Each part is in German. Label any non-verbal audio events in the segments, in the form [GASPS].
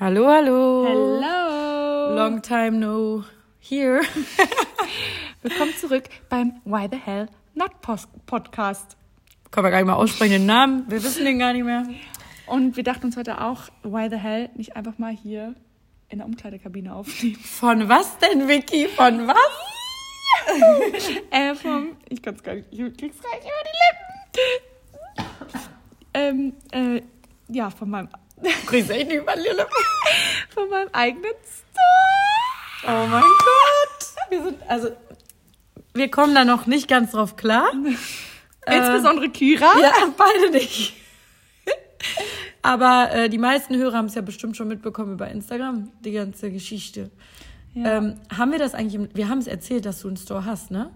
Hallo, hallo. Hello. Long time no here. [LAUGHS] Willkommen zurück beim Why the Hell Not Post Podcast. Können wir gar nicht mal aussprechen den Namen. Wir wissen den gar nicht mehr. Und wir dachten uns heute auch, Why the Hell nicht einfach mal hier in der Umkleidekabine aufnehmen. Von was denn, Vicky? Von was? [LAUGHS] äh, vom, ich kann es gar nicht, ich krieg's gar nicht über die Lippen. ähm, äh, ja, von meinem, Kriegst echt nicht Lippen. von meinem eigenen Store. Oh mein Gott. Wir sind, also, wir kommen da noch nicht ganz drauf klar. [LAUGHS] Insbesondere Kira. Ja, beide nicht. Aber äh, die meisten Hörer haben es ja bestimmt schon mitbekommen über Instagram, die ganze Geschichte. Ja. Ähm, haben wir das eigentlich, im, wir haben es erzählt, dass du einen Store hast, ne?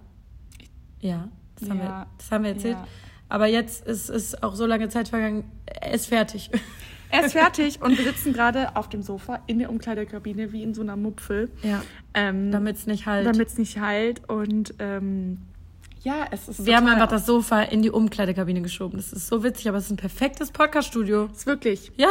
Ja, das haben, Ja. wir, das haben wir erzählt. Ja. Aber jetzt ist, ist auch so lange Zeit vergangen, er ist fertig. Er ist fertig und wir sitzen gerade auf dem Sofa in der Umkleidekabine wie in so einer Mupfel. Ja. Ähm, Damit es nicht halt. damit es nicht heilt. Und ähm, ja, es ist wir haben einfach das Sofa in die Umkleidekabine geschoben. Das ist so witzig, aber es ist ein perfektes Podcast-Studio. Es ist wirklich. Ja.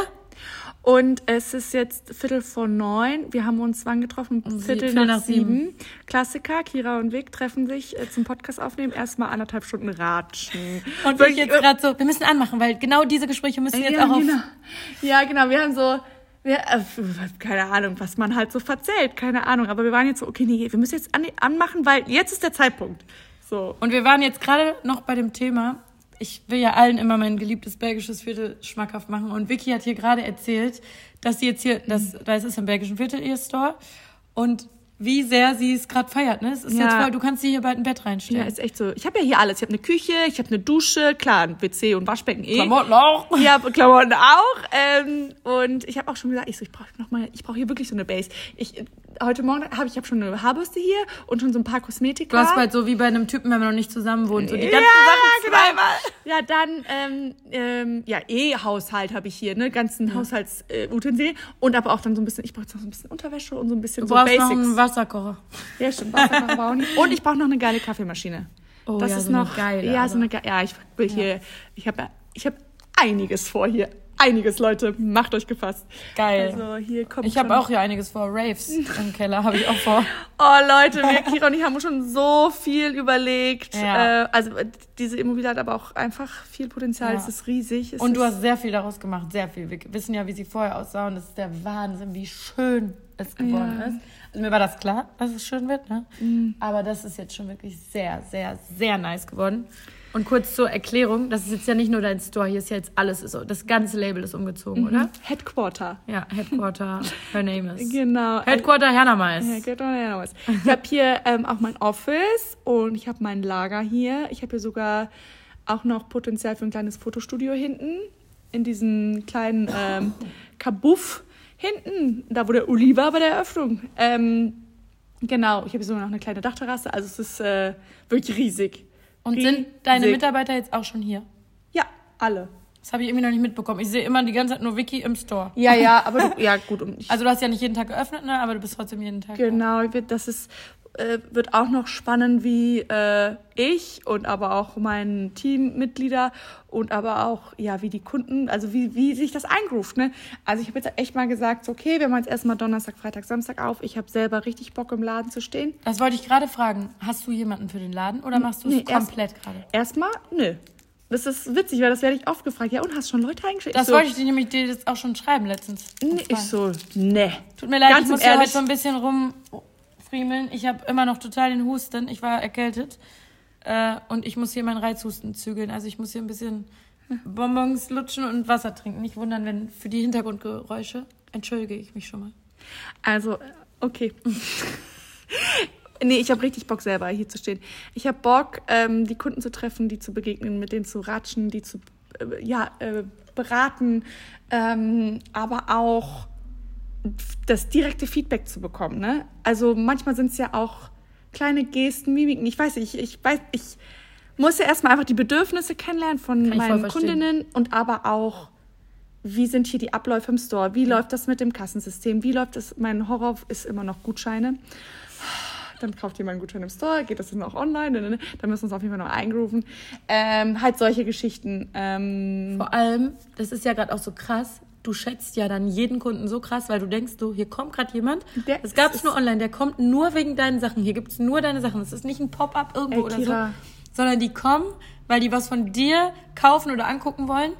Und es ist jetzt Viertel vor neun. Wir haben uns wann getroffen? Um Viertel, Viertel nach, nach sieben. sieben. Klassiker, Kira und Vic treffen sich äh, zum Podcast aufnehmen. Erstmal anderthalb Stunden ratschen. [LAUGHS] Und ich Wirklich, jetzt gerade so, wir müssen anmachen, weil genau diese Gespräche müssen jetzt ja, auch auf. genau. Ja, genau. Wir haben so, wir, äh, keine Ahnung, was man halt so verzählt, keine Ahnung. Aber wir waren jetzt so, okay, nee, wir müssen jetzt an, anmachen, weil jetzt ist der Zeitpunkt. So. Und wir waren jetzt gerade noch bei dem Thema. Ich will ja allen immer mein geliebtes belgisches Viertel schmackhaft machen. Und Vicky hat hier gerade erzählt, dass sie jetzt hier, das, das ist im belgischen Viertel ihr Store. Und wie sehr sie es gerade feiert, ne? Es ist Ja. jetzt voll, du kannst dir hier bald ein Bett reinstellen. Ja, ist echt so. Ich habe ja hier alles. Ich habe eine Küche, ich habe eine Dusche, klar, ein WC und Waschbecken eh. Klamotten auch. Ja, Klamotten auch. Ähm, und ich habe auch schon gesagt, ich so, ich brauche noch mal, ich brauche hier wirklich so eine Base. Ich äh, heute Morgen habe ich habe schon eine Haarbürste hier und schon so ein paar Kosmetika. Du hast bald so wie bei einem Typen, wenn man noch nicht zusammen wohnt, so die ganzen ja, Sachen genau. zweimal. Ja, dann ähm, ähm, ja eh Haushalt habe ich hier, ne, ganzen Haushaltsutensilien Haushaltsutensilien und aber auch dann so ein bisschen, ich brauche noch so ein bisschen Unterwäsche und so ein bisschen Du so Basics. noch einen Wasserkocher. Ja, stimmt. Wasser brauchen. Und ich brauche noch eine geile Kaffeemaschine. Oh das ja, ist so noch geile, Ja, so eine ge Ja, ich will hier. Ich habe ich habe einiges vor hier. Einiges, Leute. Macht euch gefasst. Geil. Also hier kommt. Ich habe auch hier einiges vor. Raves im Keller habe ich auch vor. [LAUGHS] Oh Leute, wir Kira und ich haben schon so viel überlegt. Ja. Äh, also diese Immobilie hat aber auch einfach viel Potenzial. Ja. Es ist riesig. Es Und du hast sehr viel daraus gemacht, sehr viel. Wir wissen ja, wie sie vorher aussah und es ist der Wahnsinn, wie schön es geworden Ja. ist. Also mir war das klar, dass es schön wird, ne? Aber das ist jetzt schon wirklich sehr, sehr, sehr nice geworden. Und kurz zur Erklärung, das ist jetzt ja nicht nur dein Store, hier ist ja jetzt alles, ist, das ganze Label ist umgezogen, oder? Headquarter. Ja, Headquarter, her name is. Genau. Headquarter doch nicht anders. Ich habe hier ähm, auch mein Office und ich habe mein Lager hier. Ich habe hier sogar auch noch Potenzial für ein kleines Fotostudio hinten. In diesem kleinen ähm, Kabuff hinten, da wo der Uli war bei der Eröffnung. Ähm, genau, ich habe sogar noch eine kleine Dachterrasse. Also es ist äh, wirklich riesig. Und sind deine Riesig. Mitarbeiter jetzt auch schon hier? Ja, alle. Das habe ich irgendwie noch nicht mitbekommen. Ich sehe immer die ganze Zeit nur Vicky im Store. Ja, ja, [LAUGHS] aber du, ja gut. Und ich, Also du hast ja nicht jeden Tag geöffnet, ne? aber du bist trotzdem jeden Tag da. Genau, wird, das ist, äh, wird auch noch spannend, wie äh, ich und aber auch mein Teammitglieder und aber auch, ja, wie die Kunden, also wie, wie sich das eingroovt, ne? Also ich habe jetzt echt mal gesagt, so, okay, wir machen jetzt erstmal Donnerstag, Freitag, Samstag auf. Ich habe selber richtig Bock im Laden zu stehen. Das wollte ich gerade fragen. Hast du jemanden für den Laden oder machst du es Nee, komplett gerade? Erstmal, nö. Das ist witzig, weil das werde ich oft gefragt. Ja, und hast schon Leute eingestellt? Das so, wollte ich dir nämlich dir jetzt auch schon schreiben letztens. Nee, ich so, ne. Tut mir leid, Ganz ich muss ja heute so ein bisschen rumfriemeln. Ich habe immer noch total den Husten. Ich war erkältet. Äh, und ich muss hier meinen Reizhusten zügeln. Also ich muss hier ein bisschen Bonbons lutschen und Wasser trinken. Nicht wundern, wenn für die Hintergrundgeräusche entschuldige ich mich schon mal. Also, äh, okay. [LAUGHS] nee, ich habe richtig Bock selber hier zu stehen. Ich habe Bock, ähm, die Kunden zu treffen, die zu begegnen, mit denen zu ratschen, die zu äh, ja, äh, beraten, ähm, aber auch das direkte Feedback zu bekommen. Ne? Also manchmal sind es ja auch kleine Gesten, Mimiken. Ich weiß nicht, ich, ich weiß, ich muss ja erstmal einfach die Bedürfnisse kennenlernen von Kann meinen. Kundinnen und aber auch wie sind hier die Abläufe im Store? Wie läuft das mit dem Kassensystem? Wie läuft das? Mein Horror ist immer noch Gutscheine. Dann kauft jemand einen Gutschein im Store, geht das dann auch online? Ne, ne, ne. Da müssen wir uns auf jeden Fall noch eingrooven. Ähm, halt solche Geschichten. Ähm, Vor allem, das ist ja gerade auch so krass, du schätzt ja dann jeden Kunden so krass, weil du denkst, so, hier kommt gerade jemand. Der- Das gab es es nur online, der kommt nur wegen deinen Sachen. Hier gibt's nur deine Sachen. Es ist nicht ein Pop-up irgendwo Ey, oder so. Sondern die kommen, weil die was von dir kaufen oder angucken wollen.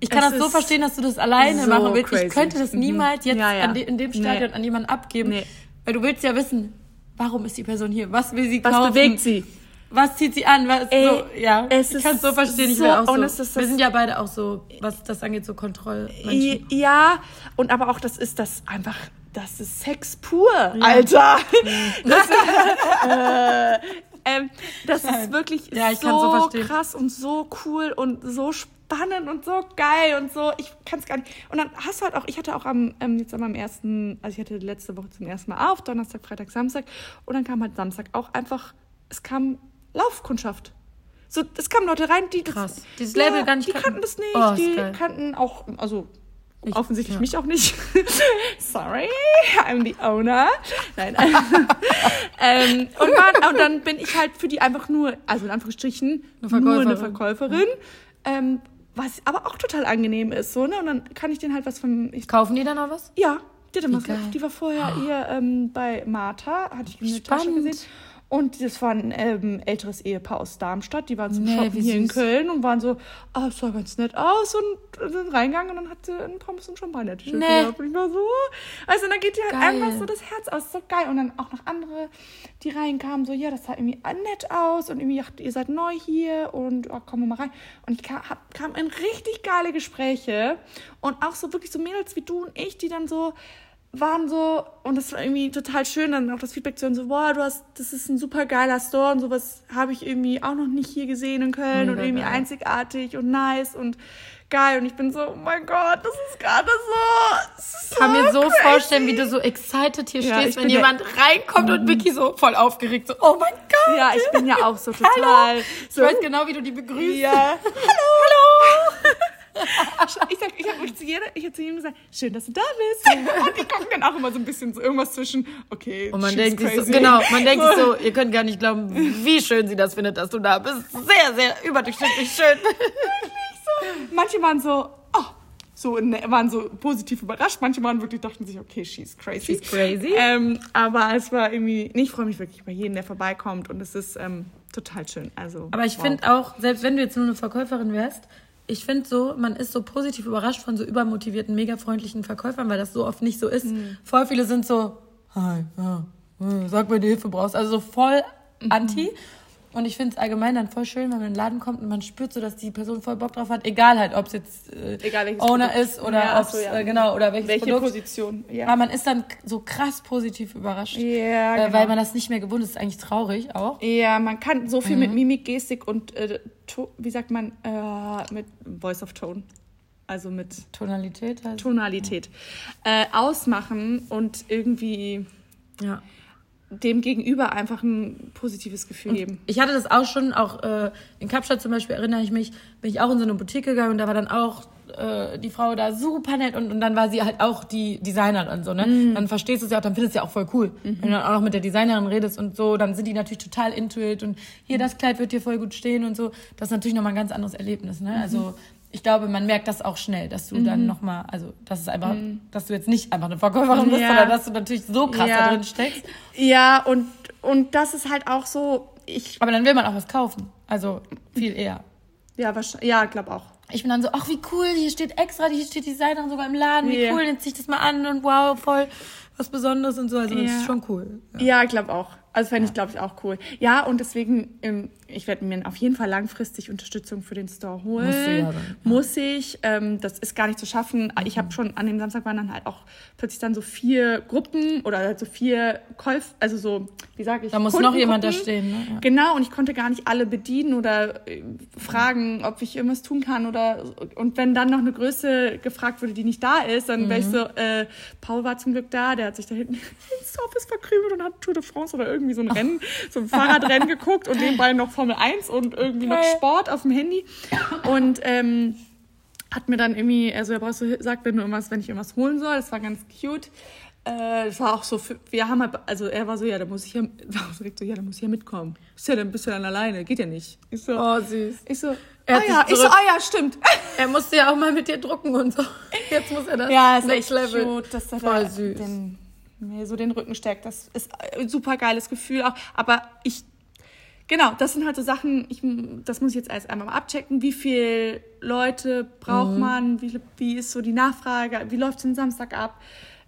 Ich kann Es das so verstehen, dass du das alleine so machen willst. crazy. Ich könnte das Mhm. niemals jetzt Ja, ja. An de, in dem Stadion Nee. an jemanden abgeben. Nee. Weil du willst ja wissen, warum ist die Person hier? Was will sie Was kaufen? bewegt sie? Was zieht sie an? Was, Ey, so, ja, es ich kann es so verstehen. Ich so- will auch so. ist wir sind ja beide auch so, was das angeht, so Kontrollmenschen. Ja, und aber auch das ist das einfach, das ist Sex pur, Alter. Das, äh, ähm, das ist wirklich Ja, so krass und so cool und so spannend und so geil und so. Ich kann es gar nicht. Und dann hast du halt auch, ich hatte auch am, ähm, jetzt am ersten, also ich hatte letzte Woche zum ersten Mal auf, Donnerstag, Freitag, Samstag. Und dann kam halt Samstag auch einfach, es kam Laufkundschaft. So, es kamen Leute rein, die das, Krass. Dieses Label gar nicht die kannten. kannten das nicht, Oh, die geil. kannten auch, also Ich- offensichtlich ja. mich auch nicht. [LAUGHS] Sorry, I'm the owner. Nein. [LAUGHS] ähm, und, waren, und dann bin ich halt für die einfach nur, also in Anführungsstrichen, Eine nur eine Verkäuferin. Ähm, was aber auch total angenehm ist, so, ne? Und dann kann ich denen halt was von, ich, Kaufen die dann noch was? ja, die, hat dann was, die war vorher hier ähm, bei Martha, hatte ich in der Tasche gesehen. Und das war ein ähm, älteres Ehepaar aus Darmstadt. Die waren zum Nee, Shoppen hier in. Köln und waren so, ah, es sah ganz nett aus und sind reingegangen und dann hat sie ein Pommes und Champagner T-Shirt Nee. gehabt. Und ich war so, also dann geht dir halt Geil. einfach so das Herz aus, so geil. Und dann auch noch andere, die reinkamen, so, ja, das sah irgendwie nett aus und irgendwie, ach, ihr seid neu hier und oh, kommen wir mal rein. Und ich kam, hab, kam in richtig geile Gespräche und auch so wirklich so Mädels wie du und ich, die dann so waren so, und das war irgendwie total schön, dann auch das Feedback zu hören, so, boah, du hast, das ist ein super geiler Store und sowas habe ich irgendwie auch noch nicht hier gesehen in Köln Mega und irgendwie geil. einzigartig und nice und geil. Und ich bin so, oh mein Gott, das ist gerade so. Ich kann mir so crazy. vorstellen, wie du so excited hier Ja, stehst, wenn jemand reinkommt und Vicky so voll aufgeregt, so, oh mein Gott. Ja, ich bin ja auch so [LAUGHS] total. Hallo. So, Ich weiß genau, wie du die begrüßt. Ja. [LAUGHS] Hallo! Ich sag, ich habe mich zu jeder, ich zu jedem gesagt, schön, dass du da bist. [LAUGHS] Und die gucken dann auch immer so ein bisschen so irgendwas zwischen, okay, Und man denkt sich so, crazy. genau, man denkt sich so, [LAUGHS] ihr könnt gar nicht glauben, wie schön sie das findet, dass du da bist. Sehr, sehr überdurchschnittlich schön. Manche waren so, oh, so ne, waren so positiv überrascht. Manche waren wirklich dachten sich, okay, she's crazy. She's crazy. Ähm, aber es war irgendwie, nee, ich freue mich wirklich über jeden, der vorbeikommt und es ist ähm, total schön. Also, Aber ich wow. finde auch, selbst wenn du jetzt nur eine Verkäuferin wärst, ich finde so, man ist so positiv überrascht von so übermotivierten, mega freundlichen Verkäufern, weil das so oft nicht so ist. Mhm. Voll viele sind so, hi, ja, äh, sag, wenn du Hilfe brauchst. Also so voll Mhm. Und ich finde es allgemein dann voll schön, wenn man in den Laden kommt und man spürt so, dass die Person voll Bock drauf hat, egal halt, ob es jetzt äh, Egal Owner Produkt. ist oder Ja, ob's, so, ja. äh, genau, oder welches welche Produkt. Position? Ja, Aber man ist dann so krass positiv überrascht. ja äh, genau. Weil man das nicht mehr gewohnt ist. ist eigentlich traurig auch. Ja, man kann so viel Mhm. mit Mimik, Gestik und, äh, wie sagt man, äh, mit Voice of Tone, also mit Tonalität halt. Tonalität, äh, ausmachen und irgendwie Ja. Dem Gegenüber einfach ein positives Gefühl geben. Ich hatte das auch schon, auch äh, in Kapstadt zum Beispiel erinnere ich mich, bin ich auch in so eine Boutique gegangen und da war dann auch äh, die Frau da super nett und, und dann war sie halt auch die Designerin so, ne? Mhm. Dann verstehst du es ja auch, dann findest du es ja auch voll cool. Wenn du dann auch noch mit der Designerin redest und so, dann sind die natürlich total into it und hier, das Kleid wird dir voll gut stehen und so. Das ist natürlich nochmal ein ganz anderes Erlebnis, ne? Mhm. Also ich glaube, man merkt das auch schnell, dass du dann nochmal, also das ist einfach, dass du jetzt nicht einfach eine Verkäuferin bist, Mhm. Ja. sondern dass du natürlich so krass Ja. da drin steckst. Ja, und, und das ist halt auch so, ich, Aber dann will man auch was kaufen. Also viel eher. ja, wahrscheinlich, ja, glaube auch. Ich bin dann so, ach wie cool, hier steht extra, hier steht die Designerin sogar im Laden, wie Ja. cool, jetzt zieh ich das mal an und wow, voll was Besonderes und so. Also das Ja. ist schon cool. Ja, ich glaube auch. Also fände ich, glaube ich, auch cool. Ja, und deswegen, ähm, ich werde mir auf jeden Fall langfristig Unterstützung für den Store holen. Musst du ja ja. Muss ich. Ähm, das ist gar nicht zu schaffen. Ich Mhm. habe schon an dem Samstag waren dann halt auch plötzlich dann so vier Gruppen oder halt so vier Käuf, also so, wie sage ich, Da muss noch jemand da stehen. Ne? Ja. Genau, und ich konnte gar nicht alle bedienen oder äh, fragen, ob ich irgendwas tun kann oder und wenn dann noch eine Größe gefragt wurde, die nicht da ist, dann wäre ich so, äh, Paul war zum Glück da, der hat sich da hinten [LAUGHS] ins Office verkrümelt und hat Tour de France oder irgendwie so ein Rennen, so ein Fahrradrennen [LAUGHS] geguckt und nebenbei noch Formel 1 und irgendwie noch. Sport auf dem Handy. Und ähm, hat mir dann irgendwie, also er brauchst du, sagt, wenn du irgendwas, wenn ich irgendwas holen soll, das war ganz cute. Äh, das war auch so, für, wir haben halt, also er war so, ja, da muss ich ja, [LAUGHS] war so direkt so, ja, da muss ich ja mitkommen. Ist ja dann bist du dann alleine, geht ja nicht. Ich so, Oh, süß. ich so, ah hat ja, ich so, ah ja, stimmt. [LAUGHS] Er musste ja auch mal mit dir drucken und so. Jetzt muss er das Ja, ist Next Level. cute, dass er Voll da süß. Den, mir so den Rücken stärkt. Das ist ein super geiles Gefühl auch. Aber ich, genau, das sind halt so Sachen, ich, das muss ich jetzt erst einmal mal abchecken. Wie viele Leute braucht Mhm. man? Wie, wie ist so die Nachfrage? Wie läuft es am Samstag ab?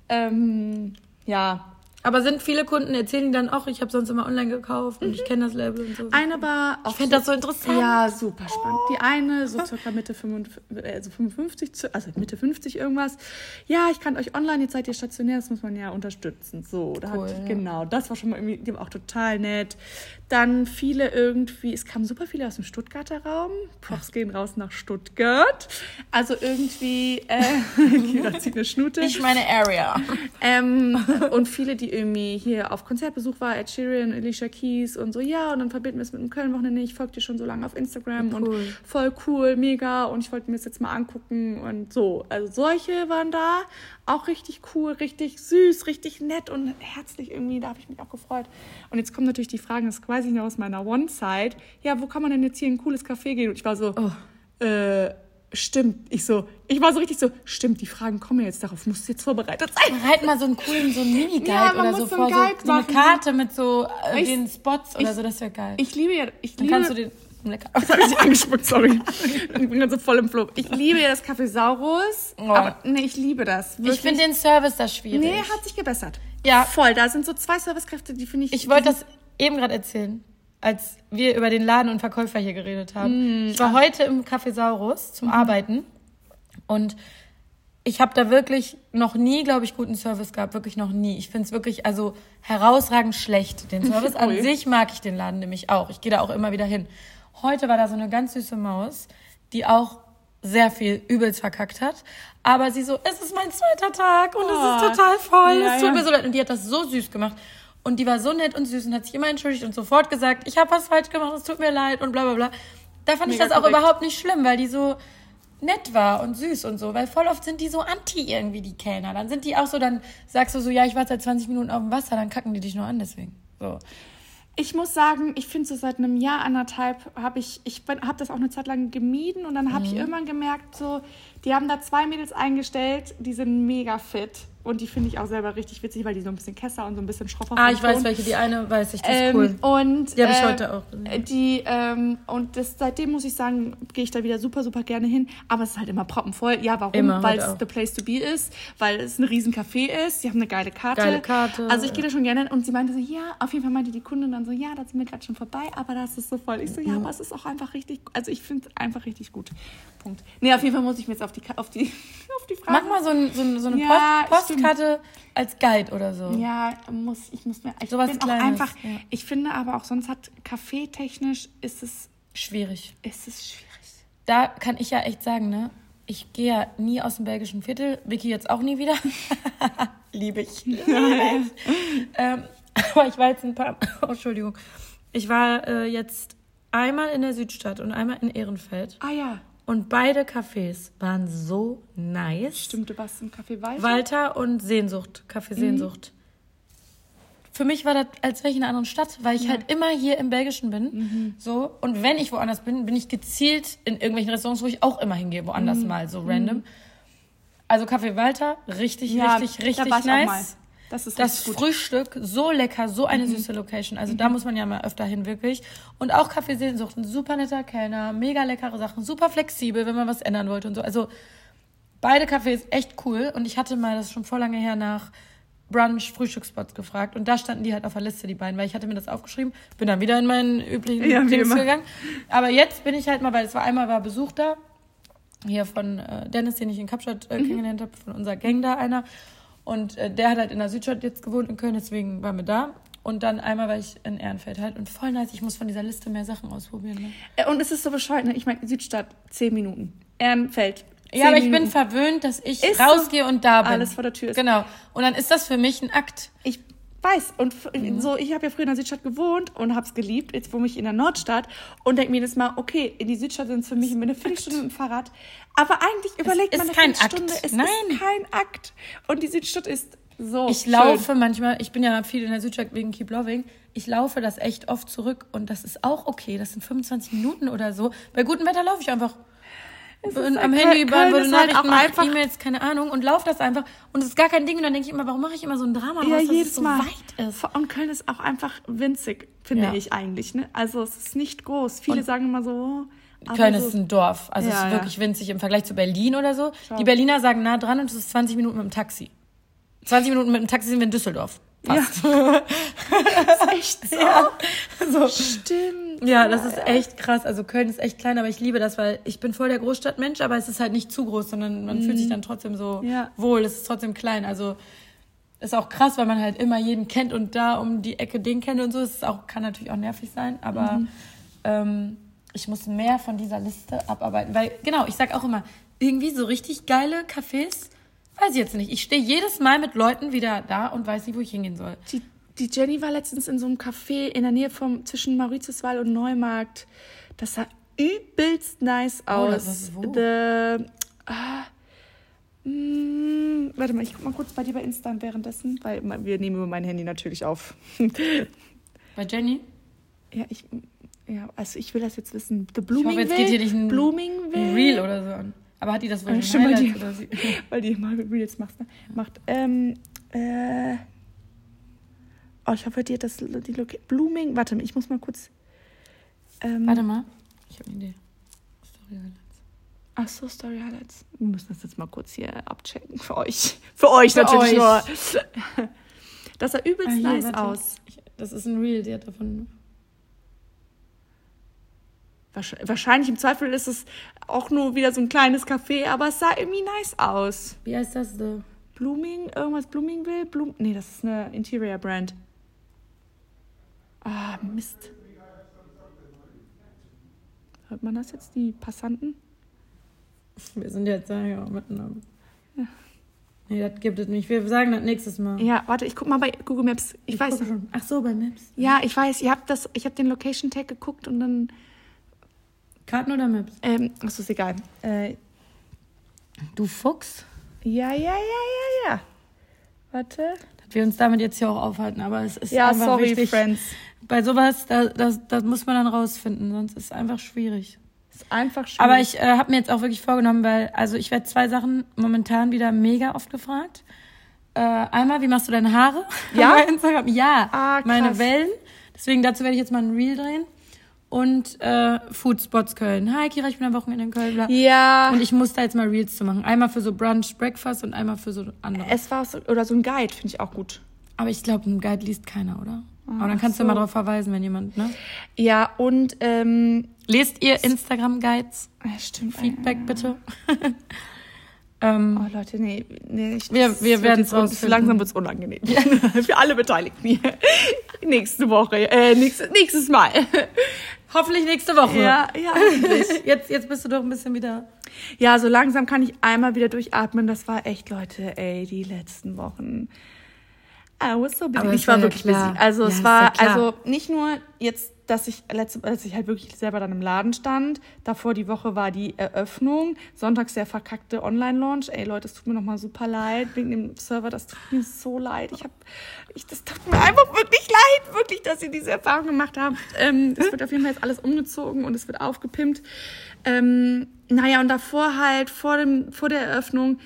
Ähm, ja, Aber sind viele Kunden, erzählen die dann auch, ich habe sonst immer online gekauft und ich kenne das Label und so. eine war auch ich finde das so interessant. Ja, super spannend. Die eine, so circa Mitte 55, also 55, zu- also Mitte 50 irgendwas. Ja, ich kann euch online, jetzt seid ihr stationär, das muss man ja unterstützen. So, da Cool, hat, ja. genau, das war schon mal irgendwie, die war auch total nett. Dann viele irgendwie, es kamen super viele aus dem Stuttgarter Raum. Props gehen raus nach Stuttgart. Also irgendwie, äh, [LAUGHS] zieht eine Schnute. Ich meine Area. Ähm, und viele, die irgendwie hier auf Konzertbesuch war, Ed Sheeran, Alicia Keys und so, ja, und dann verbinden wir es mit dem Köln-Wochenende. Ich folge dir schon so lange auf Instagram Cool. und voll cool, mega. Und ich wollte mir das jetzt mal angucken und so. Also solche waren da. Auch richtig cool, richtig süß, richtig nett und herzlich irgendwie. Da habe ich mich auch gefreut. Und jetzt kommen natürlich die Fragen, das weiß ich noch aus meiner One-Side. Ja, wo kann man denn jetzt hier in ein cooles Café gehen? Und ich war so, äh, stimmt. Ich so, ich war so richtig so, stimmt, die Fragen kommen ja jetzt, darauf musst du jetzt vorbereitet sein. Halt mal so einen coolen, so einen [LAUGHS] Mini-Guide Ja, man oder so muss so vor, einen so, so eine machen. Karte mit so äh, Ich- den Spots oder ich- so, das wäre geil. Ich liebe ja, ich Dann liebe, kannst du den lecker. [LAUGHS] Jetzt habe ich angespuckt, sorry. Ich bin ganz so voll im Flow. Ich liebe ja das Café Saurus, Oh. aber nee, ich liebe das. Ich Wirklich. finde den Service da schwierig. Nee, hat sich gebessert. Ja. Voll, da sind so zwei Servicekräfte, die finde ich... Ich wollte das eben gerade erzählen, als wir über den Laden und Verkäufer hier geredet haben. Ich war heute im Café Saurus zum Arbeiten und ich habe da wirklich noch nie, glaube ich, guten Service gehabt. Wirklich noch nie. Ich finde es wirklich, also herausragend schlecht, den Service. An [LAUGHS] sich mag ich den Laden nämlich auch. Ich gehe da auch immer wieder hin. Heute war da so eine ganz süße Maus, die auch sehr viel übelst verkackt hat. Aber sie so, es ist mein zweiter Tag und Oh. es ist total voll. Ja, es tut mir so leid. Und die hat das so süß gemacht. Und die war so nett und süß und hat sich immer entschuldigt und sofort gesagt, ich habe was falsch gemacht, es tut mir leid und bla bla bla. Da fand ich Mega das auch korrekt. überhaupt nicht schlimm, weil die so nett war und süß und so. Weil voll oft sind die so anti irgendwie, die Kellner. Dann sind die auch so, dann sagst du so, ja, ich warte seit 20 Minuten auf dem Wasser, dann kacken die dich nur an deswegen. So. Ich muss sagen, ich finde so seit einem Jahr, anderthalb, habe ich, ich habe das auch eine Zeit lang gemieden und dann habe Mhm. ich irgendwann gemerkt, so, die haben da zwei Mädels eingestellt, die sind mega fit und die finde ich auch selber richtig witzig, weil die so ein bisschen Kesser und so ein bisschen schroffer Ah, vom ich weiß Ton. welche. Die eine weiß ich, die ist Ähm, cool. Und Die hab ich äh, heute auch. Die, ähm, und das, seitdem muss ich sagen, gehe ich da wieder super, super gerne hin. Aber es ist halt immer proppenvoll. Ja, warum? Weil es the place to be ist, weil es ein riesen Café ist. Sie haben eine geile Karte. Geile Karte, Also ich gehe da schon gerne hin. Und sie meinte so, ja, auf jeden Fall meinte die Kundin dann so, ja, da sind wir gerade schon vorbei, aber das ist so voll. Ich so, ja, aber es ist auch einfach richtig, also ich finde es einfach richtig gut. Punkt. Nee, auf jeden Fall muss ich mir jetzt auf die, auf die, [LAUGHS] auf die Frage. Mach mal so, ein, so, so eine Ja, Post, Postkarte als Guide oder so. Ja, muss, ich muss mir, ich Sowas bin auch Kleines, einfach, ja. ich finde aber auch sonst hat kaffeetechnisch ist es, Schwierig. ist es schwierig. Da kann ich ja echt sagen, ne? Ich gehe ja nie aus dem belgischen Viertel. Vicky jetzt auch nie wieder. [LAUGHS] Liebe ich. [LAUGHS] Liebe ich. ähm, [LAUGHS] aber ich war jetzt ein paar. Oh, Entschuldigung. Ich war äh, jetzt einmal in der Südstadt und einmal in Ehrenfeld. Ah ja, Und beide Cafés waren so nice. stimmt, du warst im Café Walter. Walter und Sehnsucht, Café Sehnsucht. Für mich war das, als wäre ich in einer anderen Stadt, weil ich halt immer hier im Belgischen bin. So. Und wenn ich woanders bin, bin ich gezielt in irgendwelchen Restaurants, wo ich auch immer hingehe, woanders mal, so random. Also Café Walter, richtig, richtig, da richtig ich nice. Das ist Das. Frühstück, so lecker, so eine süße Location. Also da muss man ja mal öfter hin, wirklich. Und auch Café Sehnsucht, ein super netter Kellner, mega leckere Sachen, super flexibel, wenn man was ändern wollte und so. Also beide Cafés echt cool. Und ich hatte mal, das schon vor lange her, nach Brunch, Frühstücksspots gefragt. Und da standen die halt auf der Liste, die beiden, weil ich hatte mir das aufgeschrieben. Bin dann wieder in meinen üblichen Ja, Dings gegangen. Aber jetzt bin ich halt mal, weil es war einmal war Besuch da. Hier von äh, Dennis, den ich in Kapstadt äh, Mhm. kennengelernt habe, von unserer Gang da einer. Und äh, der hat halt in der Südstadt jetzt gewohnt in Köln, deswegen waren wir da. Und dann einmal war ich in Ehrenfeld halt. Und voll nice, ich muss von dieser Liste mehr Sachen ausprobieren. Ne? Äh, Und es ist so bescheuert, ne? Ich meine, Südstadt, zehn Minuten. Ehrenfeld. Ja, aber ich zehn bin Minuten. verwöhnt, dass ich Ist rausgehe und da bin. Alles vor der Tür ist. Genau. Und dann ist das für mich ein Akt. Ich, weiß. Und f- so, ich habe ja früher in der Südstadt gewohnt und habe es geliebt. Jetzt wohne ich in der Nordstadt und denke mir das mal, okay, in die Südstadt sind es für mich eine Viertelstunde mit dem Fahrrad. Aber eigentlich überlegt man eine kein Viertelstunde, Akt. es Nein. ist kein Akt. Und die Südstadt ist so Ich schön. laufe manchmal, ich bin ja viel in der Südstadt wegen Keep Loving, ich laufe das echt oft zurück und das ist auch okay. Das sind 25 Minuten oder so. Bei gutem Wetter laufe ich einfach am Handy beantworte ist halt Nachrichten, auch einfach- E-Mails, keine Ahnung und laufe das einfach und es ist gar kein Ding und dann denke ich immer, warum mache ich immer so ein Drama Ja, draus, dass es so Mal. weit ist. Und Köln ist auch einfach winzig, finde Ja. ich eigentlich. Ne? Also es ist nicht groß. Viele sagen immer so. oh, Köln so, ist ein Dorf, also es Ja, ist ja. wirklich winzig im Vergleich zu Berlin oder so. Die Berliner sagen nah dran und es ist 20 Minuten mit dem Taxi. 20 Minuten mit dem Taxi sind wir in Düsseldorf. Fast. [LAUGHS] echt so. Ja. so. Stimmt. Ja, das ist echt krass. Also Köln ist echt klein, aber ich liebe das, weil ich bin voll der Großstadtmensch, aber es ist halt nicht zu groß, sondern man fühlt sich dann trotzdem so Ja. wohl. Es ist trotzdem klein. Also ist auch krass, weil man halt immer jeden kennt und da um die Ecke den kennt und so. Es ist auch, kann natürlich auch nervig sein, aber ähm, ich muss mehr von dieser Liste abarbeiten. Weil, genau, ich sag auch immer, irgendwie so richtig geile Cafés, weiß ich jetzt nicht. Ich stehe jedes Mal mit Leuten wieder da und weiß nicht, wo ich hingehen soll. Die, die Jenny war letztens in so einem Café in der Nähe vom zwischen Mauritiuswall und Neumarkt. Das sah übelst nice Oh, aus. wo? The, ah, mm, warte mal, ich guck mal kurz bei dir bei Insta währenddessen, weil wir nehmen über mein Handy natürlich auf. [LAUGHS] Bei Jenny? ja, ich ja, also ich will das jetzt wissen. The Ich Blooming hoffe, jetzt geht hier nicht ein, Bloomingville. ein Reel oder so an. Aber hat die das wohl Ja, schon stimmt, weil die, Highlights [LAUGHS] weil die immer Reels macht. Ne? macht. Ähm, äh, oh, ich hoffe, die hat das die Loca Blooming. Warte mal, ich muss mal kurz. Ähm, Warte mal. Ich habe eine Idee. Story Highlights. Ach so, Story Highlights. Wir müssen das jetzt mal kurz hier abchecken für euch. Für euch Für natürlich euch. nur. [LAUGHS] Das sah übelst Ah, hier, nice warte. aus. Ich, das ist ein Reel, die hat davon. Wahrsch- Wahrscheinlich im Zweifel ist es auch nur wieder so ein kleines Café, aber es sah irgendwie nice aus. Wie heißt das? The Blooming, irgendwas Bloomingville? Bloom nee, das ist eine Interior Brand. Ah, Mist. Hört man das jetzt, die Passanten? Wir sind jetzt ja, ja mitten am. Nee, das gibt es nicht. Wir sagen das nächstes Mal. Ja, warte, ich guck mal bei Google Maps. Ich, weiß guck schon. Ach so, bei Maps. Ja, ich weiß, ihr habt das, ich habe den Location Tag geguckt und dann, Karten oder Maps? ähm, das ist egal. Äh, Du Fuchs. ja, ja, ja, ja, ja. Warte. Dass wir uns damit jetzt hier auch aufhalten, aber es ist Ja, einfach sorry, wichtig. Friends. Bei sowas, da, das, das muss man dann rausfinden, sonst ist es einfach schwierig. Ist einfach schön. Aber ich äh, habe mir jetzt auch wirklich vorgenommen, weil, also ich werde zwei Sachen momentan wieder mega oft gefragt. Äh, einmal, wie machst du deine Haare? Ja? [LAUGHS] Bei Instagram. Ja, Ah, krass. meine Wellen. Deswegen dazu werde ich jetzt mal ein Reel drehen. Und äh, Food Spots Köln. Hi Kira, ich bin am Wochenende in Köln. Bla. Ja. Und ich muss da jetzt mal Reels zu machen. Einmal für so Brunch, Breakfast und einmal für so andere. Es war so, oder so ein Guide, finde ich auch gut. Aber ich glaube, ein Guide liest keiner, oder? Aber dann kannst so. du mal darauf verweisen, wenn jemand, ne? Ja, und, ähm, Lest ihr Instagram-Guides? ja, stimmt. Feedback bitte. [LAUGHS] ähm, Oh Leute, nee, nee ich, Wir- wir jetzt un- rausfinden. Langsam wird es unangenehm. [LAUGHS] Für alle Beteiligten hier. [LAUGHS] Nächste Woche, äh, nächstes, nächstes Mal. Hoffentlich nächste Woche. Ja, ja, hoffentlich. [LAUGHS] Jetzt, jetzt bist du doch ein bisschen wieder. Ja, so langsam kann ich einmal wieder durchatmen. Das war echt, Leute, ey, die letzten Wochen. I was so busy. Aber ich war war ja wirklich klar. busy. Also Ja, es war, klar. also nicht nur jetzt, dass ich letzte, dass ich halt wirklich selber dann im Laden stand. Davor die Woche war die Eröffnung. Sonntags der verkackte Online-Launch. Ey Leute, es tut mir nochmal super leid wegen dem Server. Das tut mir so leid. Ich habe, ich, das tut mir einfach wirklich leid, wirklich, dass ihr diese Erfahrung gemacht habt. Ähm, das wird auf jeden Fall jetzt alles umgezogen und es wird aufgepimpt. Ähm, naja, und davor halt, vor, dem, vor der Eröffnung,